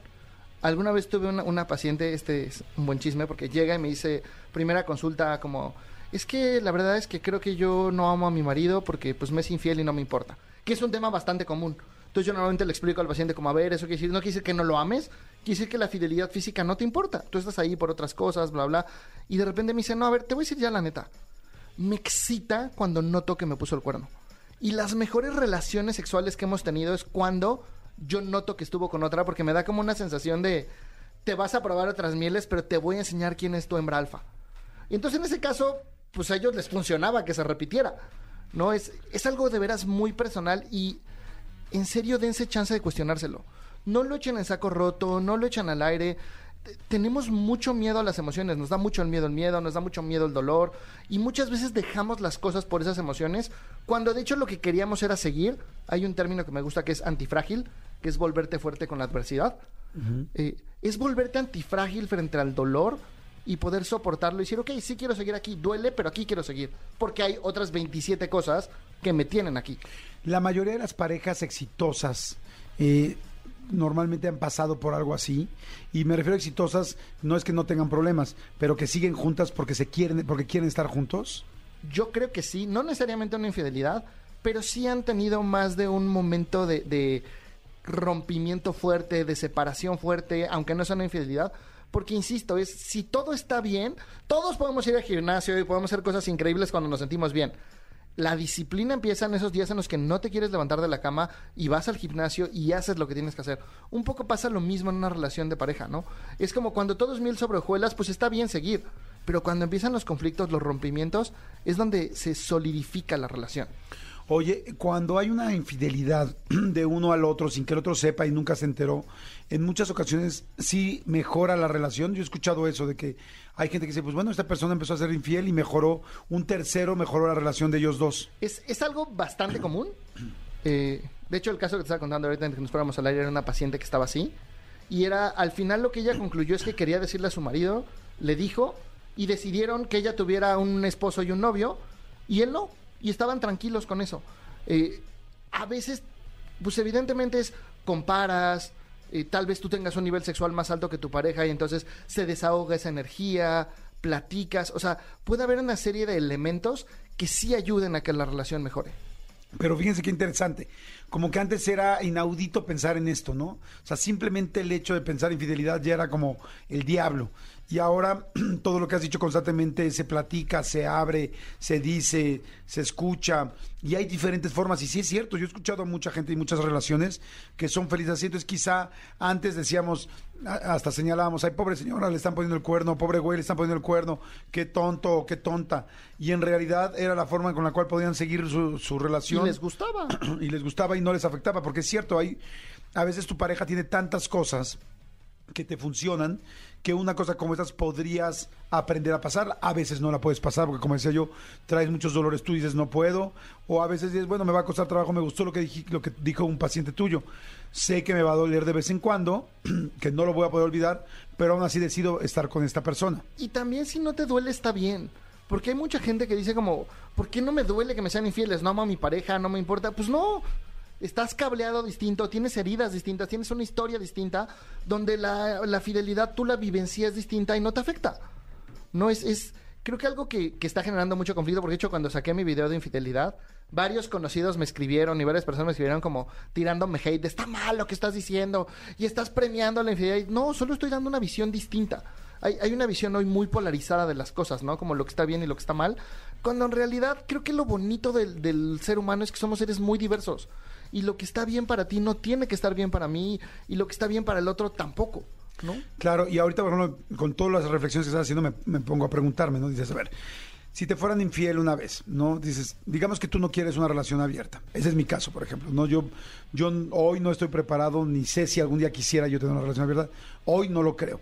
Alguna vez tuve una, una paciente, este es un buen chisme, porque llega y me dice, primera consulta como, es que la verdad es que creo que yo no amo a mi marido porque pues me es infiel y no me importa. Que es un tema bastante común. Entonces yo normalmente le explico al paciente como, a ver, eso quiere decir, no quiere decir que no lo ames, quiere decir que la fidelidad física no te importa. Tú estás ahí por otras cosas, bla, bla. Y de repente me dice, no, a ver, te voy a decir ya la neta. Me excita cuando noto que me puso el cuerno. Y las mejores relaciones sexuales que hemos tenido es cuando yo noto que estuvo con otra porque me da como una sensación de te vas a probar otras mieles, pero te voy a enseñar quién es tu hembra alfa. Y entonces en ese caso, pues a ellos les funcionaba que se repitiera. No es es algo de veras muy personal y en serio dense chance de cuestionárselo. No lo echen en saco roto, no lo echen al aire. Tenemos mucho miedo a las emociones, nos da mucho el miedo el miedo, nos da mucho miedo el dolor y muchas veces dejamos las cosas por esas emociones cuando de hecho lo que queríamos era seguir. Hay un término que me gusta que es antifrágil, que es volverte fuerte con la adversidad. Eh, es volverte antifrágil frente al dolor y poder soportarlo y decir, ok, sí quiero seguir aquí, duele, pero aquí quiero seguir, porque hay otras 27 cosas que me tienen aquí. La mayoría de las parejas exitosas eh, normalmente han pasado por algo así. Y me refiero a exitosas, no es que no tengan problemas, pero que siguen juntas porque se quieren, porque quieren estar juntos. Yo creo que sí, no necesariamente una infidelidad, pero sí han tenido más de un momento de, rompimiento fuerte, de separación fuerte, aunque no sea una infidelidad. Porque, insisto, es si todo está bien, todos podemos ir al gimnasio y podemos hacer cosas increíbles cuando nos sentimos bien. La disciplina empieza en esos días en los que no te quieres levantar de la cama y vas al gimnasio y haces lo que tienes que hacer. Un poco pasa lo mismo en una relación de pareja, ¿no? Es como cuando todo es miel sobre hojuelas, pues está bien seguir. Pero cuando empiezan los conflictos, los rompimientos, es donde se solidifica la relación. Oye, cuando hay una infidelidad de uno al otro sin que el otro sepa y nunca se enteró, en muchas ocasiones sí mejora la relación. Yo he escuchado eso de que hay gente que dice, pues bueno, esta persona empezó a ser infiel y mejoró, un tercero mejoró la relación de ellos dos. Es, es algo bastante común. Eh, de hecho, el caso que te estaba contando ahorita antes que nos fuéramos al aire era una paciente que estaba así. Y era, al final lo que ella concluyó es que quería decirle a su marido, le dijo, y decidieron que ella tuviera un esposo y un novio, y él no. Y estaban tranquilos con eso. Eh, a veces, pues evidentemente es, comparas, eh, tal vez tú tengas un nivel sexual más alto que tu pareja y entonces se desahoga esa energía, platicas, o sea, puede haber una serie de elementos que sí ayuden a que la relación mejore. Pero fíjense qué interesante. Como que antes era inaudito pensar en esto, ¿no? O sea, simplemente el hecho de pensar infidelidad ya era como el diablo. Y ahora todo lo que has dicho constantemente se platica, se abre, se dice, se escucha y hay diferentes formas. Y sí es cierto, yo he escuchado a mucha gente y muchas relaciones que son felices así, entonces quizá antes decíamos, hasta señalábamos, ay pobre señora, le están poniendo el cuerno, pobre güey, le están poniendo el cuerno, qué tonto qué tonta y en realidad era la forma con la cual podían seguir su, su Y relación les gustaba. y les gustaba y no les afectaba, porque es cierto, hay a veces tu pareja tiene tantas cosas que te funcionan que una cosa como estas podrías aprender a pasar, a veces no la puedes pasar porque como decía yo, traes muchos dolores, tú dices no puedo, o a veces dices, bueno, me va a costar trabajo, me gustó lo que dije, lo que dijo un paciente tuyo. Sé que me va a doler de vez en cuando, que no lo voy a poder olvidar, pero aún así decido estar con esta persona. Y también si no te duele está bien. Porque hay mucha gente que dice como, ¿por qué no me duele que me sean infieles? No amo a mi pareja, no me importa. Pues no, estás cableado distinto, tienes heridas distintas, tienes una historia distinta, donde la, la fidelidad tú la vivencias distinta y no te afecta. No es, es creo que algo que, que está generando mucho conflicto, porque de hecho cuando saqué mi video de infidelidad, varios conocidos me escribieron y varias personas me escribieron como tirándome hate, está mal lo que estás diciendo y estás premiando la infidelidad. No, solo estoy dando una visión distinta. Hay, hay una visión hoy muy polarizada de las cosas, ¿no? Como lo que está bien y lo que está mal. Cuando en realidad creo que lo bonito del, del ser humano es que somos seres muy diversos. Y lo que está bien para ti no tiene que estar bien para mí. Y lo que está bien para el otro tampoco, ¿no? Claro, y ahorita, por ejemplo, con todas las reflexiones que estás haciendo, me, me pongo a preguntarme, ¿no? Dices, a ver, si te fueran infiel una vez, ¿no? Dices, digamos que tú no quieres una relación abierta. Ese es mi caso, por ejemplo, ¿no? Yo, yo hoy no estoy preparado, ni sé si algún día quisiera yo tener una relación abierta. Hoy no lo creo.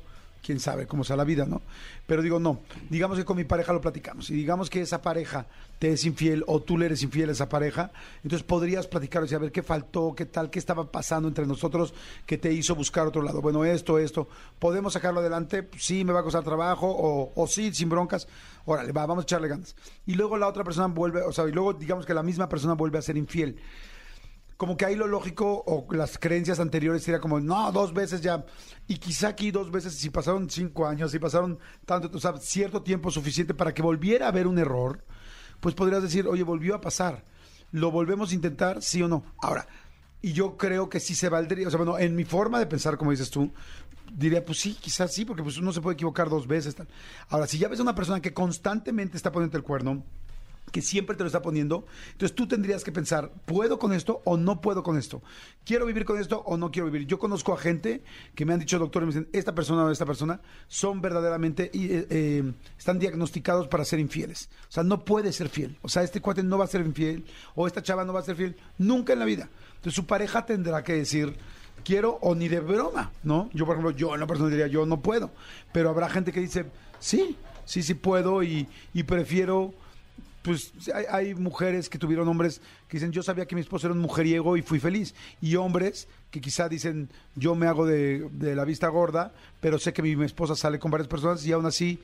Quién sabe cómo sea la vida, ¿no? Pero digo, no. Digamos que con mi pareja lo platicamos. Y digamos que esa pareja te es infiel o tú le eres infiel a esa pareja. Entonces podrías platicar y a ver, ¿qué faltó? ¿Qué tal? ¿Qué estaba pasando entre nosotros que te hizo buscar otro lado? Bueno, esto, esto. ¿Podemos sacarlo adelante? Pues Sí, me va a costar trabajo. O, o sí, sin broncas. Órale, va, vamos a echarle ganas. Y luego la otra persona vuelve, o sea, y luego digamos que la misma persona vuelve a ser infiel como que ahí lo lógico o las creencias anteriores sería como, no, dos veces ya. Y quizá aquí dos veces, si pasaron cinco años, si pasaron tanto, o sea, cierto tiempo suficiente para que volviera a haber un error, pues podrías decir, oye, volvió a pasar. ¿Lo volvemos a intentar, sí o no? Ahora, y yo creo que sí se valdría, o sea, bueno, en mi forma de pensar, como dices tú, diría, pues sí, quizás sí, porque pues uno se puede equivocar dos veces. Tal. Ahora, si ya ves a una persona que constantemente está poniendo el cuerno, que siempre te lo está poniendo. Entonces tú tendrías que pensar, ¿puedo con esto o no puedo con esto? ¿Quiero vivir con esto o no quiero vivir? Yo conozco a gente que me han dicho, doctor, me dicen, esta persona o esta persona son verdaderamente, eh, eh, están diagnosticados para ser infieles. O sea, no puede ser fiel. O sea, este cuate no va a ser infiel o esta chava no va a ser fiel nunca en la vida. Entonces su pareja tendrá que decir, quiero o ni de broma, ¿no? Yo, por ejemplo, yo en la persona diría, yo no puedo. Pero habrá gente que dice, sí, sí, sí puedo y, y prefiero pues hay, mujeres que tuvieron hombres que dicen, yo sabía que mi esposo era un mujeriego y fui feliz. Y hombres que quizá dicen, yo me hago de, la vista gorda, pero sé que mi, esposa sale con varias personas y aún así,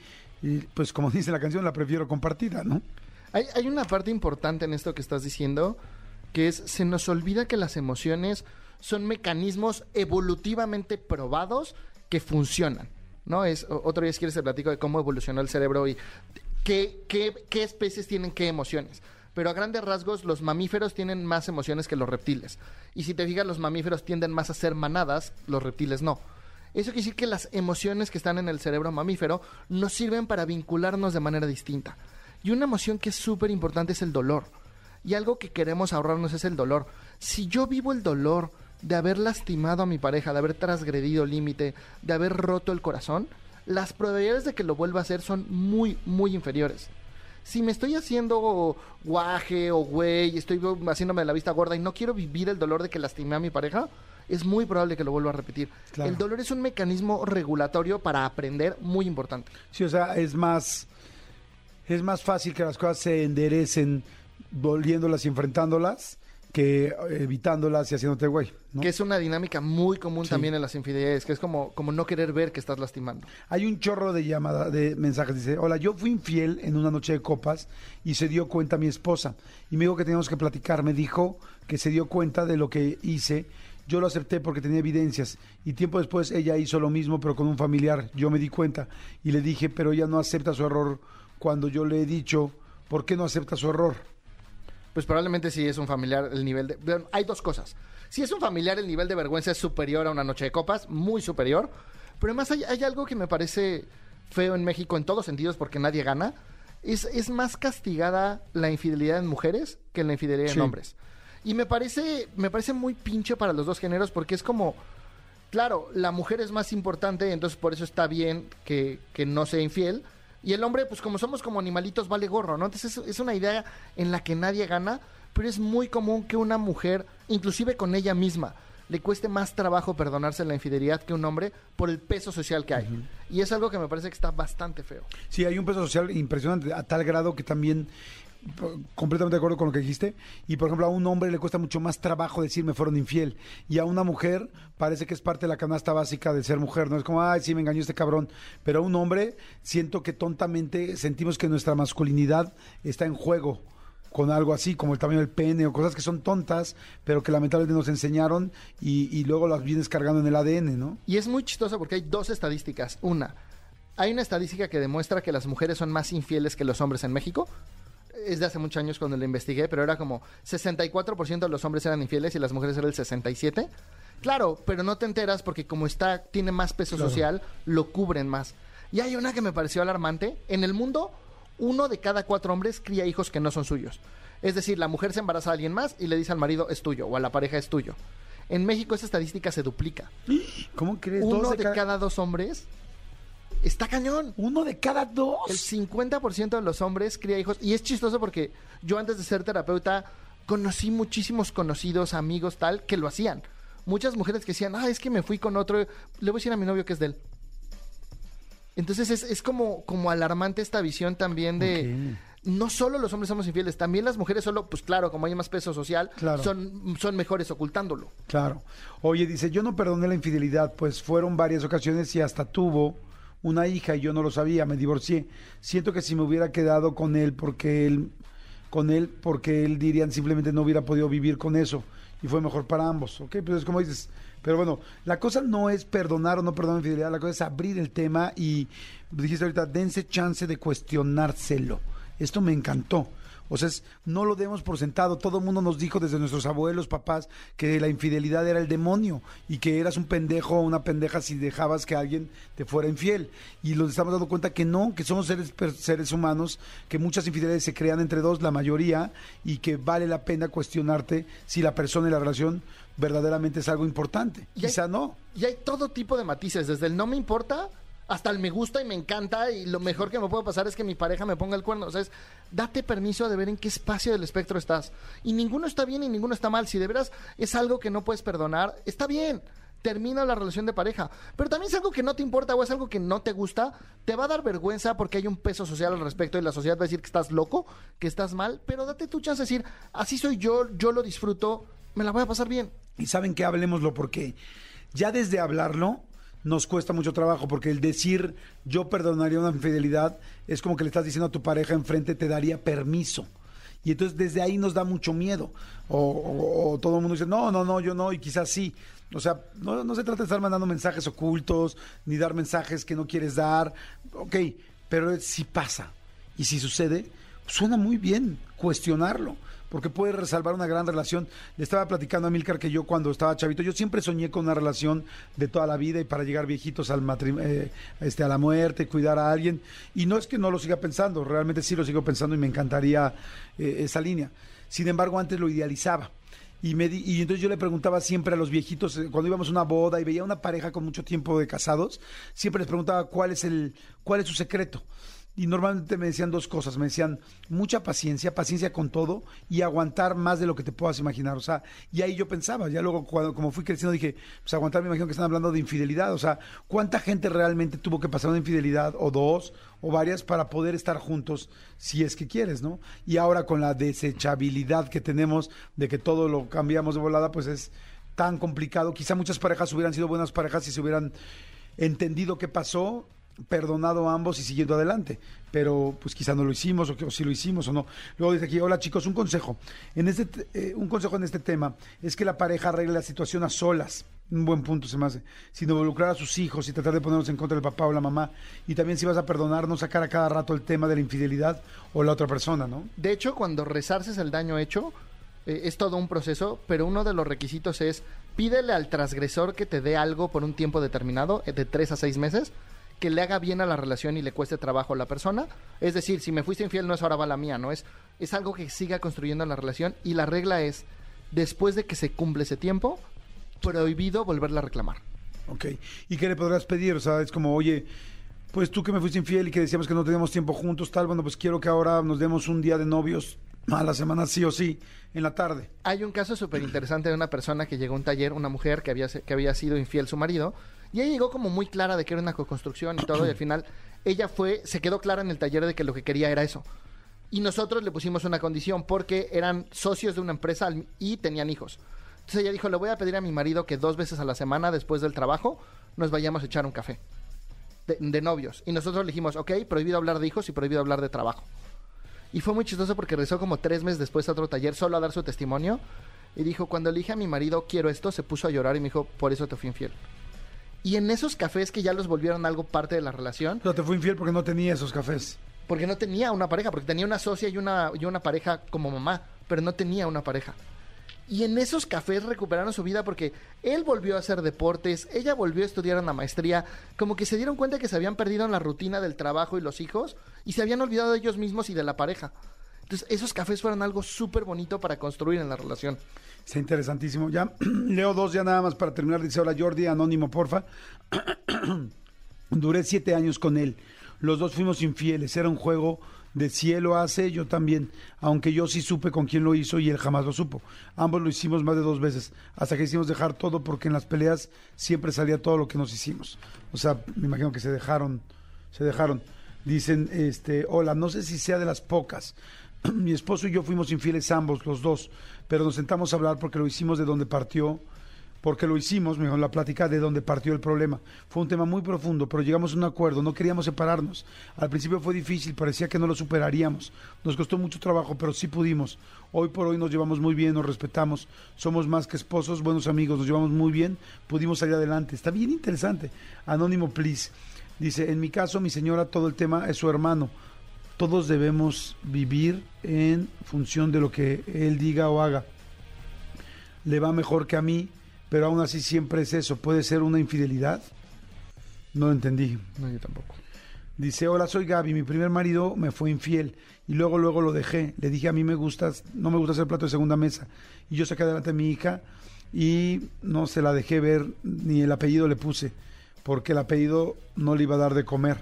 pues como dice la canción, la prefiero compartida, ¿no? Hay, hay una parte importante en esto que estás diciendo, que es, se nos olvida que las emociones son mecanismos evolutivamente probados que funcionan. ¿no? Es, otro día si quieres te platico de cómo evolucionó el cerebro y qué, especies tienen qué emociones. Pero a grandes rasgos, los mamíferos tienen más emociones que los reptiles. Y si te fijas, los mamíferos tienden más a ser manadas, los reptiles no. Eso quiere decir que las emociones que están en el cerebro mamífero nos sirven para vincularnos de manera distinta. Y una emoción que es súper importante es el dolor. Y algo que queremos ahorrarnos es el dolor. Si yo vivo el dolor de haber lastimado a mi pareja, de haber transgredido límite, de haber roto el corazón, las probabilidades de que lo vuelva a hacer son muy, muy inferiores. Si me estoy haciendo guaje o güey, estoy haciéndome la vista gorda y no quiero vivir el dolor de que lastimé a mi pareja, es muy probable que lo vuelva a repetir. Claro. El dolor es un mecanismo regulatorio para aprender muy importante. Sí, o sea, es más, es más fácil que las cosas se enderecen volviéndolas y enfrentándolas que evitándolas y haciéndote güey. ¿no? Que es una dinámica muy común sí. también en las infidelidades, que es como, como no querer ver que estás lastimando. Hay un chorro de llamada, de mensajes. Dice, hola, yo fui infiel en una noche de copas y se dio cuenta mi esposa. Y me dijo que teníamos que platicar. Me dijo que se dio cuenta de lo que hice. Yo lo acepté porque tenía evidencias. Y tiempo después ella hizo lo mismo, pero con un familiar. Yo me di cuenta y le dije, pero ella no acepta su error cuando yo le he dicho, ¿por qué no acepta su error? Pues probablemente si es un familiar el nivel de... Bueno, hay dos cosas. Si es un familiar el nivel de vergüenza es superior a una noche de copas, muy superior. Pero además hay, hay algo que me parece feo en México en todos sentidos porque nadie gana, es, es más castigada la infidelidad en mujeres que la infidelidad Sí. en hombres. Y me parece, me parece muy pinche para los dos géneros porque es como, claro, la mujer es más importante, entonces por eso está bien que, que no sea infiel. Y el hombre, pues como somos como animalitos, vale gorro, ¿no? Entonces es, es una idea en la que nadie gana, pero es muy común que una mujer, inclusive con ella misma, le cueste más trabajo perdonarse la infidelidad que un hombre por el peso social que hay. Y es algo que me parece que está bastante feo. Sí, hay un peso social impresionante, a tal grado que también completamente de acuerdo con lo que dijiste. Y por ejemplo, a un hombre le cuesta mucho más trabajo decir me fueron infiel. Y a una mujer parece que es parte de la canasta básica de ser mujer. No es como, ay, sí, me engañó este cabrón. Pero a un hombre siento que tontamente sentimos que nuestra masculinidad está en juego con algo así, como el tamaño del pene o cosas que son tontas, pero que lamentablemente nos enseñaron y, luego las vienes cargando en el ADN, ¿no? Y es muy chistoso porque hay dos estadísticas. Una, hay una estadística que demuestra que las mujeres son más infieles que los hombres en México. Es de hace muchos años cuando lo investigué, pero era como 64% de los hombres eran infieles y las mujeres eran el 67%. Claro, pero no te enteras porque como está, tiene más peso social, lo cubren más. Y hay una que me pareció alarmante. En el mundo, uno de cada cuatro hombres cría hijos que no son suyos. Es decir, la mujer se embaraza a alguien más y le dice al marido es tuyo o a la pareja es tuyo. En México esa estadística se duplica ¿Cómo crees? uno de, ca- cada dos hombres está cañón. Uno de cada dos. El 50% de los hombres cría hijos. Y es chistoso porque yo antes de ser terapeuta conocí muchísimos conocidos, amigos, tal, que lo hacían. Muchas mujeres que decían, ah, es que me fui con otro, le voy a decir a mi novio que es de él. Entonces es, es como, como alarmante esta visión también de... No solo los hombres somos infieles, también las mujeres solo, pues claro, como hay más peso social, Claro. son, son mejores ocultándolo. Claro. Oye, dice, yo no perdoné la infidelidad, pues fueron varias ocasiones y hasta tuvo una hija y yo no lo sabía, me divorcié. Siento que si me hubiera quedado con él porque él con él porque él dirían simplemente no hubiera podido vivir con eso y fue mejor para ambos, ¿ok? Pues es como dices, pero bueno, la cosa no es perdonar o no perdonar infidelidad, la cosa es abrir el tema y dijiste ahorita, dense chance de cuestionárselo. Esto me encantó. O sea, es- no lo demos por sentado. Todo el mundo nos dijo desde nuestros abuelos, papás, que la infidelidad era el demonio y que eras un pendejo o una pendeja si dejabas que alguien te fuera infiel. Y nos estamos dando cuenta que no, que somos seres, seres humanos, que muchas infidelidades se crean entre dos, la mayoría, y que vale la pena cuestionarte si la persona y la relación verdaderamente es algo importante. Y hay- Quizá no. Y hay todo tipo de matices, desde el no me importa hasta el me gusta y me encanta y lo mejor que me puede pasar es que mi pareja me ponga el cuerno. O sea, es, date permiso de ver en qué espacio del espectro estás. Y ninguno está bien y ninguno está mal. Si de veras es algo que no puedes perdonar, está bien. Termina la relación de pareja. Pero también es algo que no te importa o es algo que no te gusta, te va a dar vergüenza porque hay un peso social al respecto y la sociedad va a decir que estás loco, que estás mal. Pero date tu chance de decir, así soy yo, yo lo disfruto, me la voy a pasar bien. Y saben que hablemoslo porque ya desde hablarlo nos cuesta mucho trabajo porque el decir yo perdonaría una infidelidad es como que le estás diciendo a tu pareja enfrente te daría permiso. Y entonces desde ahí nos da mucho miedo. O, todo el mundo dice, no, no, no, yo no, y quizás sí. O sea, no, no se trata de estar mandando mensajes ocultos, ni dar mensajes que no quieres dar. Ok, pero si pasa y si sucede, suena muy bien cuestionarlo porque puede resalvar una gran relación. Le estaba platicando a Milcar que yo cuando estaba chavito, yo siempre soñé con una relación de toda la vida y para llegar viejitos al eh, este, a la muerte, cuidar a alguien. Y no es que no lo siga pensando, realmente sí lo sigo pensando y me encantaría eh, esa línea. Sin embargo, antes lo idealizaba. Y, me di- y entonces yo le preguntaba siempre a los viejitos, eh, cuando íbamos a una boda y veía una pareja con mucho tiempo de casados, siempre les preguntaba cuál es, el, cuál es su secreto. Y normalmente me decían dos cosas, me decían mucha paciencia, paciencia con todo y aguantar más de lo que te puedas imaginar. O sea, y ahí yo pensaba, ya luego cuando como fui creciendo dije, pues aguantar me imagino que están hablando de infidelidad. O sea, ¿cuánta gente realmente tuvo que pasar una infidelidad o dos o varias para poder estar juntos si es que quieres, ¿no? Y ahora con la desechabilidad que tenemos de que todo lo cambiamos de volada, pues es tan complicado. Quizá muchas parejas hubieran sido buenas parejas si se hubieran entendido qué pasó, perdonado a ambos y siguiendo adelante. Pero pues quizá no lo hicimos o, si lo hicimos o no. Luego dice aquí, hola chicos, un consejo. En este, te- eh, un consejo en este tema es que la pareja arregle la situación a solas. Un buen punto se me hace. Sin involucrar a sus hijos y tratar de ponernos en contra del papá o la mamá. Y también si vas a perdonar, no sacar a cada rato el tema de la infidelidad o la otra persona, ¿no? De hecho, cuando resarces el daño hecho, eh, es todo un proceso, pero uno de los requisitos es pídele al transgresor que te dé algo por un tiempo determinado, eh, de tres a seis meses, que le haga bien a la relación y le cueste trabajo a la persona. Es decir, si me fuiste infiel no es ahora va la mía, no es, es algo que siga construyendo la relación y la regla es, después de que se cumple ese tiempo, prohibido volverla a reclamar. Ok. ¿Y qué le podrás pedir? O sea, es como, oye, pues tú que me fuiste infiel y que decíamos que no teníamos tiempo juntos, tal, bueno, pues quiero que ahora nos demos un día de novios a la semana sí o sí, en la tarde. Hay un caso súper interesante de una persona que llegó a un taller, una mujer que había, que había sido infiel su marido, y ella llegó como muy clara de que era una co-construcción y todo, y al final ella fue, se quedó clara en el taller de que lo que quería era eso. Y nosotros le pusimos una condición porque eran socios de una empresa y tenían hijos. Entonces ella dijo, le voy a pedir a mi marido que dos veces a la semana después del trabajo nos vayamos a echar un café de, de novios. Y nosotros le dijimos, ok, prohibido hablar de hijos y prohibido hablar de trabajo. Y fue muy chistoso porque regresó como tres meses después a otro taller solo a dar su testimonio. Y dijo, cuando le dije a mi marido, quiero esto, se puso a llorar y me dijo, por eso te fui infiel. Y en esos cafés que ya los volvieron algo parte de la relación, O sea, te fue infiel porque no tenía esos cafés. porque no tenía una pareja, porque tenía una socia y una, y una pareja como mamá, pero no tenía una pareja. Y en esos cafés recuperaron su vida porque él volvió a hacer deportes, ella volvió a estudiar una maestría, como que se dieron cuenta que se habían perdido en la rutina del trabajo y los hijos y se habían olvidado de ellos mismos y de la pareja. Entonces esos cafés fueron algo súper bonito para construir en la relación. Está interesantísimo. Ya, leo dos ya nada más para terminar. Dice, hola Jordi, anónimo, porfa. Duré siete años con él. Los dos fuimos infieles. Era un juego de cielo hace, yo también. Aunque yo sí supe con quién lo hizo y él jamás lo supo. Ambos lo hicimos más de dos veces. Hasta que hicimos dejar todo porque en las peleas siempre salía todo lo que nos hicimos. O sea, me imagino que se dejaron. Se dejaron. Dicen, este, hola, no sé si sea de las pocas. Mi esposo y yo fuimos infieles ambos, los dos, pero nos sentamos a hablar porque lo hicimos de donde partió, porque lo hicimos, mejor la plática de donde partió el problema. Fue un tema muy profundo, pero llegamos a un acuerdo, no queríamos separarnos. Al principio fue difícil, parecía que no lo superaríamos. Nos costó mucho trabajo, pero sí pudimos. Hoy por hoy nos llevamos muy bien, nos respetamos, somos más que esposos, buenos amigos, nos llevamos muy bien, pudimos salir adelante. Está bien interesante. Anónimo, please. Dice, en mi caso, mi señora, todo el tema es su hermano todos debemos vivir en función de lo que él diga o haga. Le va mejor que a mí, pero aún así siempre es eso. ¿Puede ser una infidelidad? No lo entendí. No, yo tampoco. Dice, hola, soy Gaby, mi primer marido me fue infiel y luego, luego lo dejé. Le dije, a mí me gustas, no me gusta hacer plato de segunda mesa. Y yo saqué adelante a mi hija y no se la dejé ver, ni el apellido le puse, porque el apellido no le iba a dar de comer.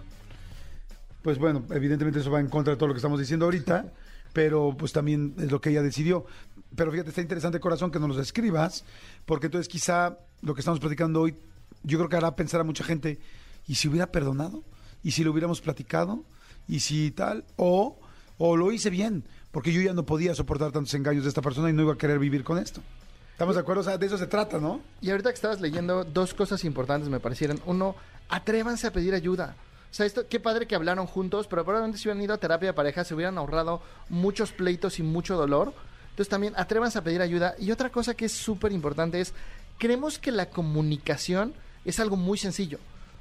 Pues bueno, evidentemente eso va en contra de todo lo que estamos diciendo ahorita, pero pues también es lo que ella decidió. Pero fíjate, está interesante, corazón, que nos los escribas, porque entonces quizá lo que estamos platicando hoy, yo creo que hará pensar a mucha gente, ¿y si hubiera perdonado? ¿Y si lo hubiéramos platicado? ¿Y si tal? O, o lo hice bien, porque yo ya no podía soportar tantos engaños de esta persona y no iba a querer vivir con esto. ¿Estamos de acuerdo? O sea, de eso se trata, ¿no? Y ahorita que estabas leyendo, dos cosas importantes me parecieron. Uno, atrévanse a pedir ayuda. O sea, esto, qué padre que hablaron juntos, pero probablemente si hubieran ido a terapia de pareja se hubieran ahorrado muchos pleitos y mucho dolor. Entonces también atrévanse a pedir ayuda. Y otra cosa que es súper importante es, creemos que la comunicación es algo muy sencillo.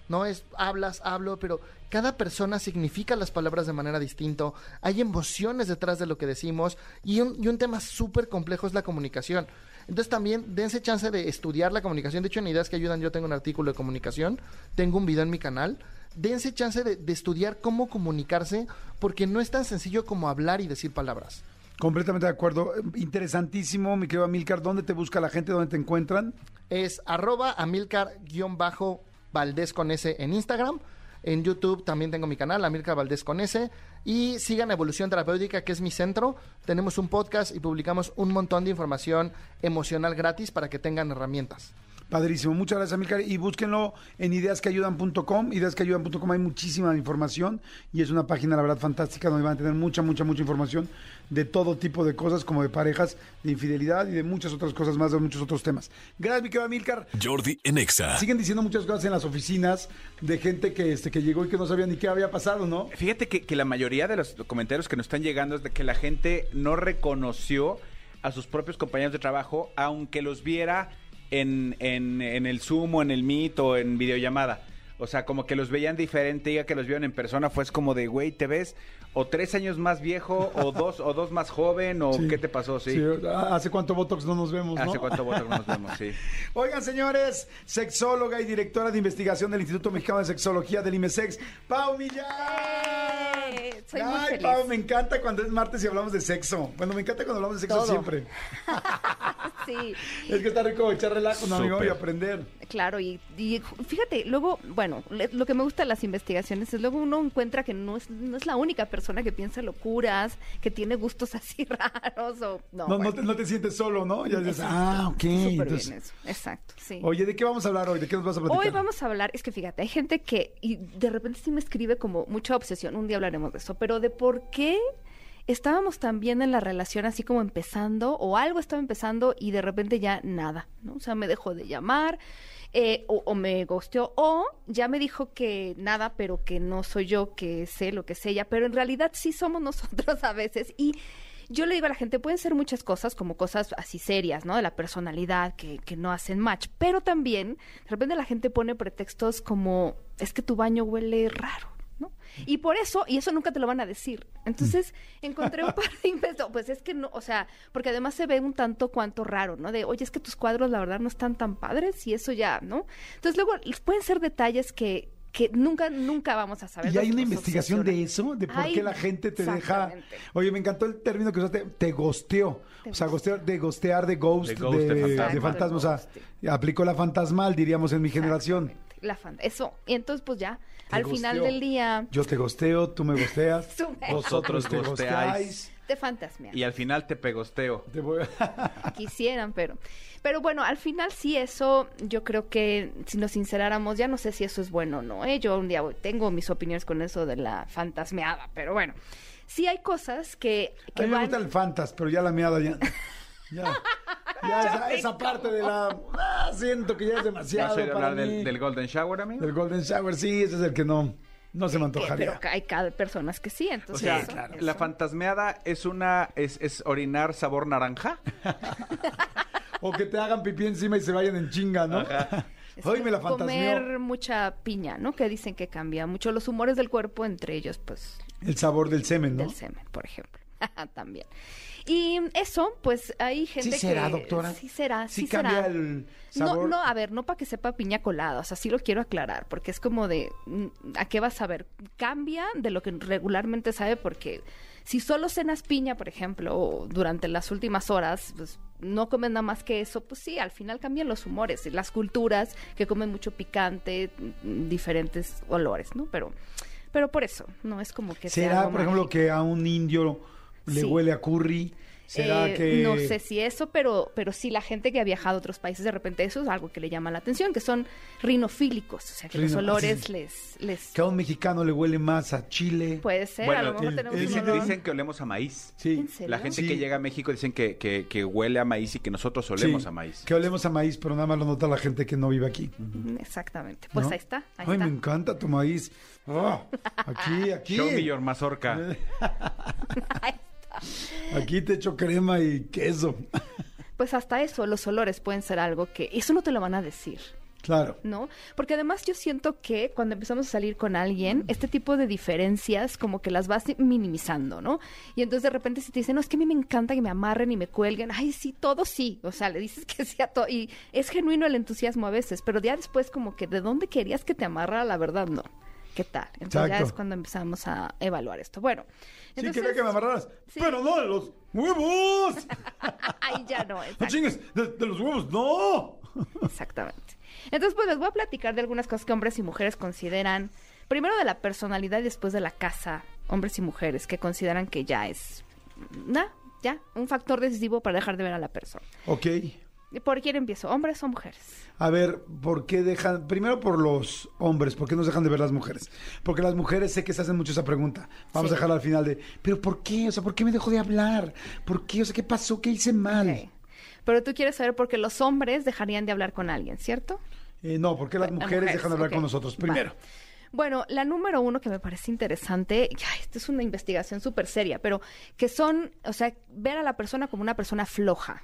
No es hablas, hablo, pero cada persona significa las palabras de manera distinta. Hay emociones detrás de lo que decimos y un, y un tema súper complejo es la comunicación. Entonces también dense chance de estudiar la comunicación. De hecho, en Ideas que Ayudan yo tengo un artículo de comunicación, tengo un video en mi canal. Dense chance de, de estudiar cómo comunicarse porque no es tan sencillo como hablar y decir palabras. Completamente de acuerdo. Interesantísimo, mi querido Amilcar. ¿Dónde te busca la gente? ¿Dónde te encuentran? Es arroba amilcar-valdés con S en Instagram. En YouTube también tengo mi canal, Amilcar Valdés con S. Y sigan Evolución Terapéutica, que es mi centro. Tenemos un podcast y publicamos un montón de información emocional gratis para que tengan herramientas. Padrísimo, muchas gracias Amilcar y búsquenlo en ideasqueayudan.com, ideasqueayudan.com hay muchísima información y es una página la verdad fantástica donde van a tener mucha, mucha, mucha información de todo tipo de cosas como de parejas, de infidelidad y de muchas otras cosas más, de muchos otros temas. Gracias mi querido Amilcar. Jordi en Exa. Siguen diciendo muchas cosas en las oficinas de gente que, este, que llegó y que no sabía ni qué había pasado, ¿no? Fíjate que, que la mayoría de los comentarios que nos están llegando es de que la gente no reconoció a sus propios compañeros de trabajo, aunque los viera en, en, en el Zoom o en el Meet o en videollamada. O sea, como que los veían diferente, ya que los vieron en persona, fue como de, güey, ¿te ves? O tres años más viejo, o dos, o dos más joven, o Sí. qué te pasó, sí. Sí, ¿Hace cuánto Botox no nos vemos, no? ¿Hace cuánto votos no nos vemos? Sí. Oigan, señores, sexóloga y directora de investigación del Instituto Mexicano de Sexología del IMESEX, Pau Millán. Eh, soy muy Ay, feliz. Pau, me encanta cuando es martes y hablamos de sexo. Bueno, me encanta cuando hablamos de sexo Todo. siempre. Sí, Es que está rico echar relajo, no, amigo, y aprender. claro, y, y fíjate, luego, bueno, lo que me gusta de las investigaciones es luego uno encuentra que no es, no es la única persona que piensa locuras, que tiene gustos así raros o no. No, no, te, no te sientes solo, ¿no? Ya dices, ah, ok. Entonces- bien eso, exacto, sí. Oye, ¿de qué vamos a hablar hoy? ¿De qué nos vas a platicar? Hoy vamos a hablar, es que fíjate, hay gente que y de repente sí me escribe como mucha obsesión, un día hablaremos de eso, pero de por qué estábamos tan bien en la relación así como empezando o algo estaba empezando y de repente ya nada, ¿no? O sea, me dejó de llamar eh, o, me gosteó o ya me dijo que nada, pero que no soy yo, que sé lo que es ella, pero en realidad sí somos nosotros a veces y yo le digo a la gente, pueden ser muchas cosas, como cosas así serias, ¿no? De la personalidad, que, que no hacen match. Pero también, de repente la gente pone pretextos como, es que tu baño huele raro, ¿no? Y por eso, y eso nunca te lo van a decir. Entonces, encontré un par de investos, pues es que no, o sea, porque además se ve un tanto cuanto raro, ¿no? De, oye, es que tus cuadros la verdad no están tan padres y eso ya, ¿no? Entonces, luego pueden ser detalles que que nunca, nunca vamos a saber. ¿Y hay una investigación de eso? ¿De por qué la gente te deja...? Oye, me encantó el término que usaste, te gosteó. Te o sea, gostear, de gostear, de ghost, De de, ghost, de fantasma. de. O sea, aplicó la fantasmal, diríamos, en mi generación. La fan- eso. Y entonces, pues ya, Te al final del día, Yo te gosteo, tú me gosteas, vosotros te gosteáis. te fantasmean. Y al final te pegosteo. Te voy a- Quisieran, pero. Pero bueno, al final sí, eso yo creo que si nos sinceráramos, ya no sé si eso es bueno o no. ¿eh? Yo un día tengo mis opiniones con eso de la fantasmeada, pero bueno. Sí hay cosas que, A que mí me van- gusta el fantas, pero ya la meada ya... Ya, ya esa, esa parte de la... ah, siento que ya es ¿Ya demasiado has oído para hablar mí. del, del Golden Shower, amigo? Del Golden Shower, sí, ese es el que no, no se me antojaría. pero hay cada personas que sí, O entonces. sea, eso- la eso. fantasmeada es una es, es orinar sabor naranja. O que te hagan pipí encima y se vayan en chinga, ¿no? Es Hoy me la fantasmeó. Comer mucha piña, ¿no? Que dicen que cambia mucho los humores del cuerpo, entre ellos, pues, El sabor del semen, ¿no? del semen, por ejemplo. También. Y eso, pues hay gente ¿Sí será, que... doctora? Sí será, ¿Sí sí, cambia será. el No, sabor? no, a ver, no para que sepa piña colada, o sea, sí lo quiero aclarar, porque es como de, mm, ¿a qué vas a ver? Cambia de lo que regularmente sabe, porque si solo cenas piña, por ejemplo, o durante las últimas horas, pues no comes nada más que eso, pues sí, al final cambian los humores, y las culturas que comen mucho picante, mm, diferentes olores, ¿no? Pero, pero por eso, no es como que ¿Será, por ejemplo, que a un indio le Sí. huele a curry? ¿Será Eh, que...? No sé si eso, pero, pero sí la gente que ha viajado a otros países, de repente eso es algo que le llama la atención, que son rinofílicos, o sea, que los olores sí. les, les... Que a un mexicano le huele más a chile. Puede ser, a lo mejor el- tenemos el- Dicen, que olemos a maíz. Sí. ¿En serio? La gente Sí. que llega a México dicen que, que, que huele a maíz y que nosotros olemos Sí, a maíz. Que olemos a maíz, pero nada más lo nota la gente que no vive aquí. Exactamente. Pues ¿no? ahí está, ahí Ay, está. me encanta tu maíz. Ah, aquí, aquí. Show me your mazorca. Aquí te echo crema y queso. Pues hasta eso, los olores pueden ser algo que... Eso no te lo van a decir. Claro. ¿no? Porque además yo siento que cuando empezamos a salir con alguien, este tipo de diferencias como que las vas minimizando, ¿no? Y entonces de repente si te dicen, no, es que a mí me encanta que me amarren y me cuelguen, ay, sí, todo sí, o sea, le dices que sí a todo, y es genuino el entusiasmo a veces, pero ya después como que de dónde querías que te amarrara, la verdad, no. ¿Qué tal? Entonces ya es cuando empezamos a evaluar esto. Bueno, Sí, entonces... quería que me amarraras. Sí. Pero no de los huevos. Ahí ya no, No chingues, de, de los huevos, no. Exactamente. Entonces, pues les voy a platicar de algunas cosas que hombres y mujeres consideran. Primero de la personalidad y después de la casa, hombres y mujeres que consideran que ya es, nada, ya, un factor decisivo para dejar de ver a la persona. Ok. ¿Y ¿Por quién empiezo? ¿Hombres o mujeres? A ver, ¿por qué dejan? Primero por los hombres, ¿por qué nos dejan de ver las mujeres? Porque las mujeres sé que se hacen mucho esa pregunta. Vamos Sí. a dejarla al final de, ¿pero por qué? O sea, ¿por qué me dejó de hablar? ¿Por qué? O sea, ¿qué pasó? ¿Qué hice mal? Ok. Pero tú quieres saber por qué los hombres dejarían de hablar con alguien, ¿cierto? Eh, no, ¿por qué las Las mujeres, dejan de hablar con nosotros? Vale. Primero. Bueno, la número uno que me parece interesante, ay, esta es una investigación súper seria, pero que son, o sea, ver a la persona como una persona floja.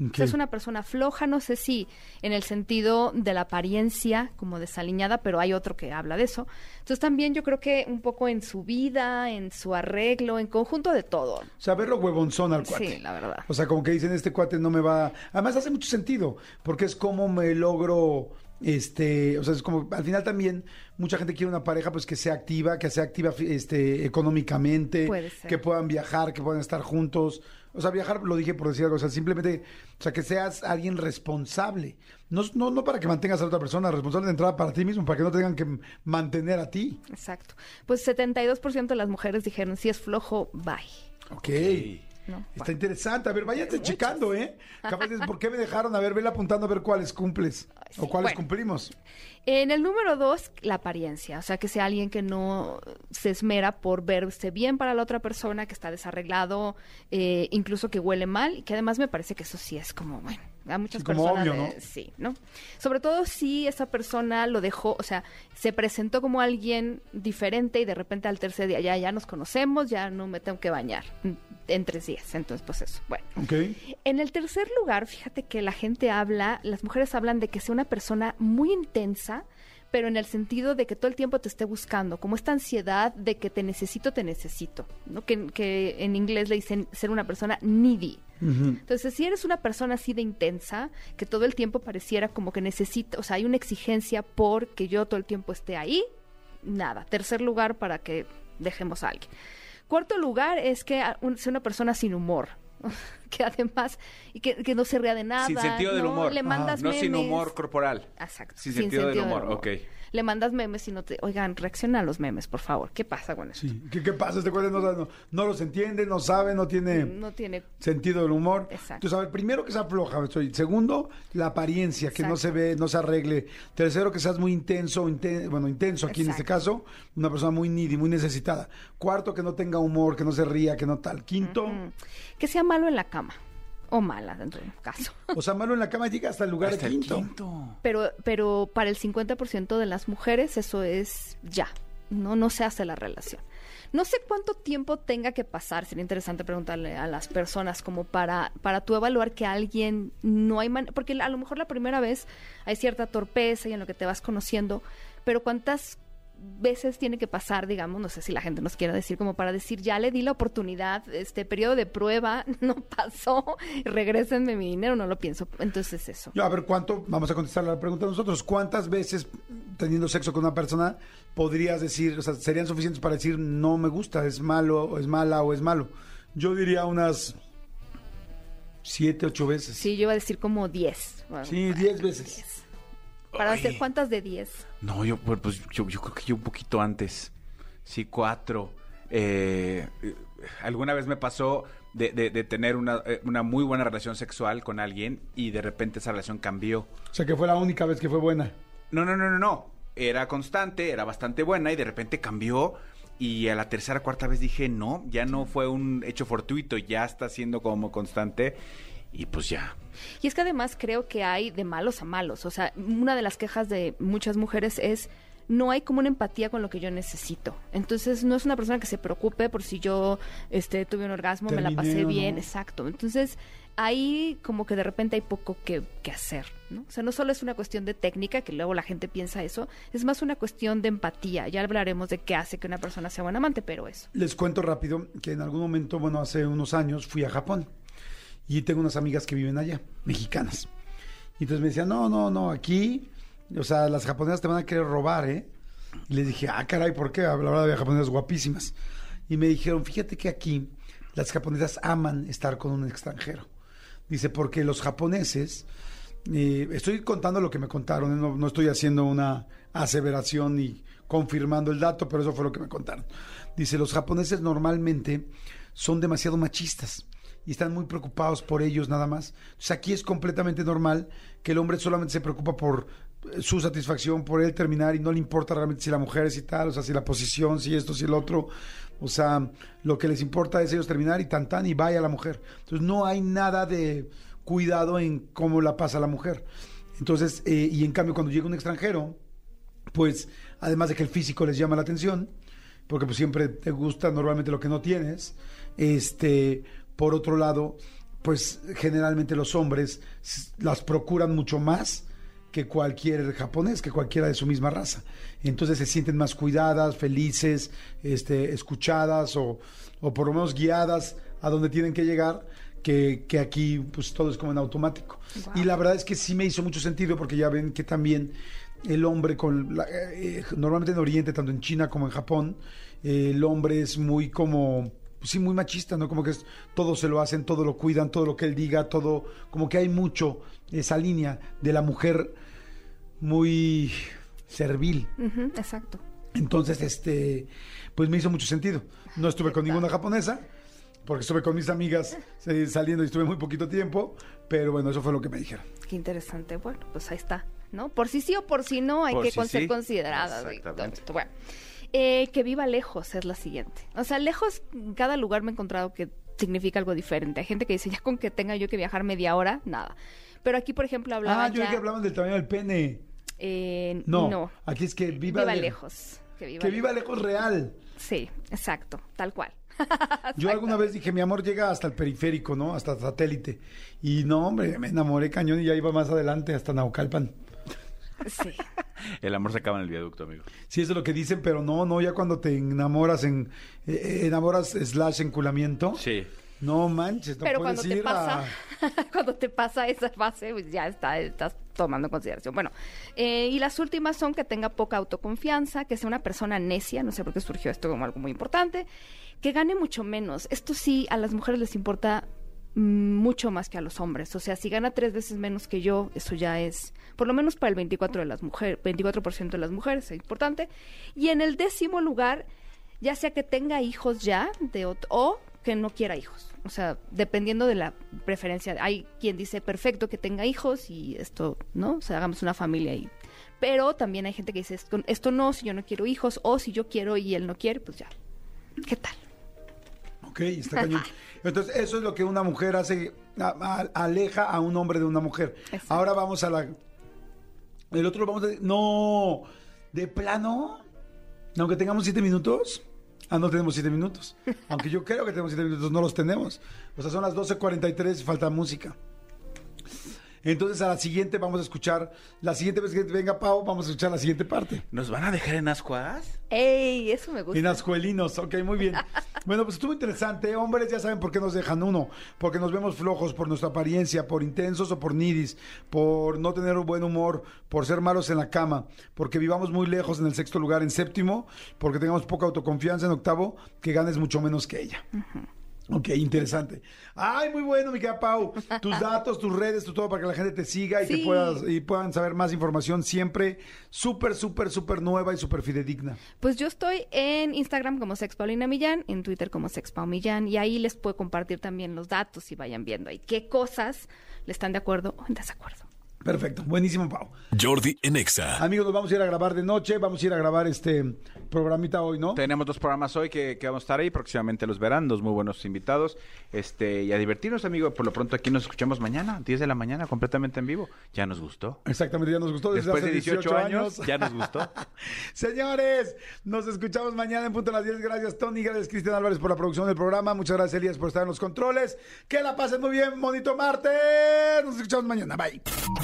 O Ok. sea, es una persona floja, no sé si en el sentido de la apariencia, como desaliñada, pero hay otro que habla de eso. Entonces también yo creo que un poco en su vida, en su arreglo, en conjunto de todo. O sea, verlo huevonzón al cuate. Sí, la verdad. O sea, como que dicen, este cuate no me va... Además hace mucho sentido, porque es como me logro... Este, o sea, es como, al final también mucha gente quiere una pareja pues que sea activa, que sea activa este, económicamente, que puedan viajar, que puedan estar juntos. O sea, viajar lo dije por decir algo, o sea, simplemente, o sea, que seas alguien responsable. No, no, no para que mantengas a la otra persona, responsable de entrada para ti mismo, para que no tengan que mantener a ti. Exacto. Pues 72% de las mujeres dijeron, si es flojo, bye. Ok. ¿No? Está interesante. A ver, váyanse checando, ¿eh? Capaz de, ¿por qué me dejaron? A ver, vela apuntando a ver cuáles cumples. Sí. O cuáles Bueno. cumplimos. En el número dos, la apariencia. O sea, que sea alguien que no se esmera por verse bien para la otra persona, que está desarreglado, eh, incluso que huele mal, y que además me parece que eso sí es como, bueno, a muchas Sí, como personas. obvio, ¿no? Sí, ¿no? Sobre todo si esa persona lo dejó, o sea, se presentó como alguien diferente y de repente al tercer día ya, ya nos conocemos, ya no me tengo que bañar en tres días. Entonces, pues eso. Bueno. En el tercer lugar, fíjate que la gente habla, las mujeres hablan de que sea una persona muy intensa, pero en el sentido de que todo el tiempo te esté buscando, como esta ansiedad de que te necesito, te necesito, ¿no? Que, que en inglés le dicen ser una persona needy. Entonces, si eres una persona así de intensa, que todo el tiempo pareciera como que necesita, o sea, hay una exigencia por que yo todo el tiempo esté ahí, nada. Tercer lugar para que dejemos a alguien. Cuarto lugar es que sea una persona sin humor. que además, y que, que no se ría de nada. Sin sentido del ¿no? humor. Le mandas no sin humor corporal. Exacto. Sin sentido del humor, ok. Le mandas memes y no te... Oigan, reacciona a los memes, por favor. ¿Qué pasa con eso? Sí. ¿Qué, qué pasa? Este cuate no, no, no los entiende, no sabe, no tiene No tiene... sentido del humor. Exacto. Entonces, a ver, primero que sea floja. soy- Segundo, la apariencia, que no se ve, no se arregle. Tercero, que seas muy intenso, inten- bueno, intenso aquí en este caso, una persona muy needy, muy necesitada. Cuarto, que no tenga humor, que no se ría, que no tal. Quinto, Mm. Que sea malo en la cama. O mala, dentro de un caso. o sea, malo en la cama llega hasta el lugar Hasta de el quinto. quinto. Pero, pero para el 50% de las mujeres eso es ya. No, no se hace la relación. No sé cuánto tiempo tenga que pasar, sería interesante preguntarle a las personas como para, para tú evaluar que alguien no hay man porque a lo mejor la primera vez hay cierta torpeza y en lo que te vas conociendo, pero cuántas veces tiene que pasar, digamos, no sé si la gente nos quiera decir como para decir, ya le di la oportunidad, este periodo de prueba no pasó, regrésenme mi dinero, no lo pienso. Entonces eso. Yo, a ver, ¿cuánto? Vamos a contestar la pregunta nosotros. ¿Cuántas veces teniendo sexo con una persona podrías decir, o sea, serían suficientes para decir no me gusta, es malo, o es mala o es malo? Yo diría unas siete, ocho veces. Sí, yo iba a decir como 10. Bueno, Sí, diez veces. 10. Para Ay. hacer cuántas de 10. No, yo, pues, pues, yo, yo creo que yo un poquito antes. Sí, cuatro. Eh, alguna vez me pasó de, de- de tener una, eh, una muy buena relación sexual con alguien y de repente esa relación cambió. O sea, que fue la única vez que fue buena. No, no, no, no, no. Era constante, era bastante buena y de repente cambió. Y a la tercera, cuarta vez dije, no, ya no fue un hecho fortuito, ya está siendo como constante. Y pues ya. Y es que además creo que hay de malos a malos. O sea, una de las quejas de muchas mujeres es no hay como una empatía con lo que yo necesito. Entonces, no es una persona que se preocupe por si yo este, tuve un orgasmo, me la pasé no. bien, exacto. Entonces, ahí como que de repente hay poco que, que hacer, ¿no? O sea, no solo es una cuestión de técnica, que luego la gente piensa eso, es más una cuestión de empatía. Ya hablaremos de qué hace que una persona sea buen amante, pero eso. Les cuento rápido que en algún momento, bueno, hace unos años fui a Japón y tengo unas amigas que viven allá, mexicanas. Y entonces me decían, no, no, no, aquí, o sea, las japonesas te van a querer robar, ¿eh? Y les dije, ah, caray, ¿por qué? La verdad había japonesas guapísimas. Y me dijeron, fíjate que aquí las japonesas aman estar con un extranjero. Dice, porque los japoneses, eh, estoy contando lo que me contaron, ¿eh? no, no estoy haciendo una aseveración ni confirmando el dato, pero eso fue lo que me contaron. Dice, los japoneses normalmente son demasiado machistas y están muy preocupados por ellos nada más. Entonces aquí es completamente normal que el hombre solamente se preocupa por eh, su satisfacción, por él terminar y no le importa realmente si la mujer es y tal, o sea, si la posición, si esto, si el otro. O sea, lo que les importa es ellos terminar y tan tan y vaya la mujer. Entonces no hay nada de cuidado en cómo la pasa la mujer. Entonces, eh, y en cambio cuando llega un extranjero, pues además de que el físico les llama la atención, porque pues siempre te gusta normalmente lo que no tienes, este, por otro lado, pues generalmente los hombres las procuran mucho más que cualquier japonés, que cualquiera de su misma raza. Entonces se sienten más cuidadas, felices, este, escuchadas o, o por lo menos guiadas a donde tienen que llegar, que, que aquí pues todo es como en automático. Y la verdad es que sí me hizo mucho sentido porque ya ven que también el hombre con la- eh, normalmente en Oriente, tanto en China como en Japón, eh, el hombre es muy como pues sí muy machista, ¿no? Como que es- todo se lo hacen, todo lo cuidan, todo lo que él diga, todo como que hay mucho esa línea de la mujer muy servil. Exacto. Entonces, este, pues me hizo mucho sentido. No estuve con ninguna japonesa, porque estuve con mis amigas eh, saliendo y estuve muy poquito tiempo, pero bueno, eso fue lo que me dijeron. Qué interesante. Bueno, pues ahí está, ¿no? Por si sí o por si no, hay Por que si ser sí. consideradas. Exactamente. Bueno, eh, que viva lejos es la siguiente. O sea, lejos, en cada lugar me he encontrado que significa algo diferente. Hay gente que dice, ya con que tenga yo que viajar media hora, nada. Pero aquí, por ejemplo, hablaba Ah, yo ya... que hablaban del tamaño del pene. eh, No, no. aquí es que viva, Viva le- lejos. Que viva, Que viva lejos. lejos real. Sí, exacto, tal cual. Yo alguna vez dije, mi amor llega hasta el periférico, ¿no? Hasta satélite. Y no, hombre, me enamoré cañón y ya iba más adelante hasta Naucalpan. Sí. El amor se acaba en el viaducto, amigo. Sí, eso es lo que dicen, pero no, no, ya cuando te enamoras en... eh, eh, enamoras slash enculamiento. Sí. No manches, no Pero puedes cuando te pasa, a... cuando te pasa esa fase, pues ya está, estás tomando en consideración. Bueno, eh, y las últimas son que tenga poca autoconfianza, que sea una persona necia, no sé por qué surgió esto como algo muy importante, que gane mucho menos. Esto sí, a las mujeres les importa mucho más que a los hombres. O sea, si gana tres veces menos que yo, eso ya es, por lo menos para el 24 de las mujeres, 24% de las mujeres, es importante. Y en el décimo lugar, ya sea que tenga hijos ya de o que no quiera hijos. O sea, dependiendo de la preferencia. Hay quien dice perfecto que tenga hijos y esto, ¿no? O sea, hagamos una familia y pero también hay gente que dice esto, esto no, si yo no quiero hijos o si yo quiero y él no quiere, pues ya. ¿Qué tal? Ok, está cañón. Entonces, eso es lo que una mujer hace, a- a- aleja a un hombre de una mujer. Exacto. Ahora vamos a la... El otro lo vamos a... No, de plano, aunque tengamos siete minutos... Ah, no tenemos siete minutos. Aunque yo creo que tenemos siete minutos, no los tenemos. O sea, son las 12.43 y falta música. Entonces, a la siguiente vamos a escuchar... La siguiente vez que venga Pau, vamos a escuchar la siguiente parte. ¿Nos van a dejar en ascuas? ¡Ey! Eso me gusta. En ascuelinos, ok, muy bien. Bueno, pues estuvo interesante. Hombres ya saben por qué nos dejan uno. Porque nos vemos flojos por nuestra apariencia, por intensos o por nidis, por no tener un buen humor, por ser malos en la cama, porque vivamos muy lejos en el sexto lugar, en séptimo, porque tengamos poca autoconfianza en octavo, que ganes mucho menos que ella. Ok, interesante. Ay, muy bueno, mi querida Pau. Tus datos, tus redes, tu todo para que la gente te siga y, te puedas, y puedan saber más información siempre súper, súper, súper nueva y súper fidedigna. Pues yo estoy en Instagram como Sex Paulina Millán, en Twitter como Sex Pau Millán, y ahí les puedo compartir también los datos y vayan viendo ahí qué cosas le están de acuerdo o en desacuerdo. Perfecto, buenísimo, Pau. Jordi en Exa. Amigos, nos vamos a ir a grabar de noche, vamos a ir a grabar este programita hoy, ¿no? Tenemos dos programas hoy que, que vamos a estar ahí, próximamente los verán, dos muy buenos invitados. Este, y a divertirnos, amigo. Por lo pronto aquí nos escuchamos mañana, 10 de la mañana, completamente en vivo. Ya nos gustó. Exactamente, ya nos gustó desde Después hace de 18, años, ya nos gustó. Señores, nos escuchamos mañana en punto a las 10. Gracias, Tony. Gracias, Cristian Álvarez, por la producción del programa. Muchas gracias, Elías, por estar en los controles. Que la pasen muy bien, bonito martes. Nos escuchamos mañana. Bye.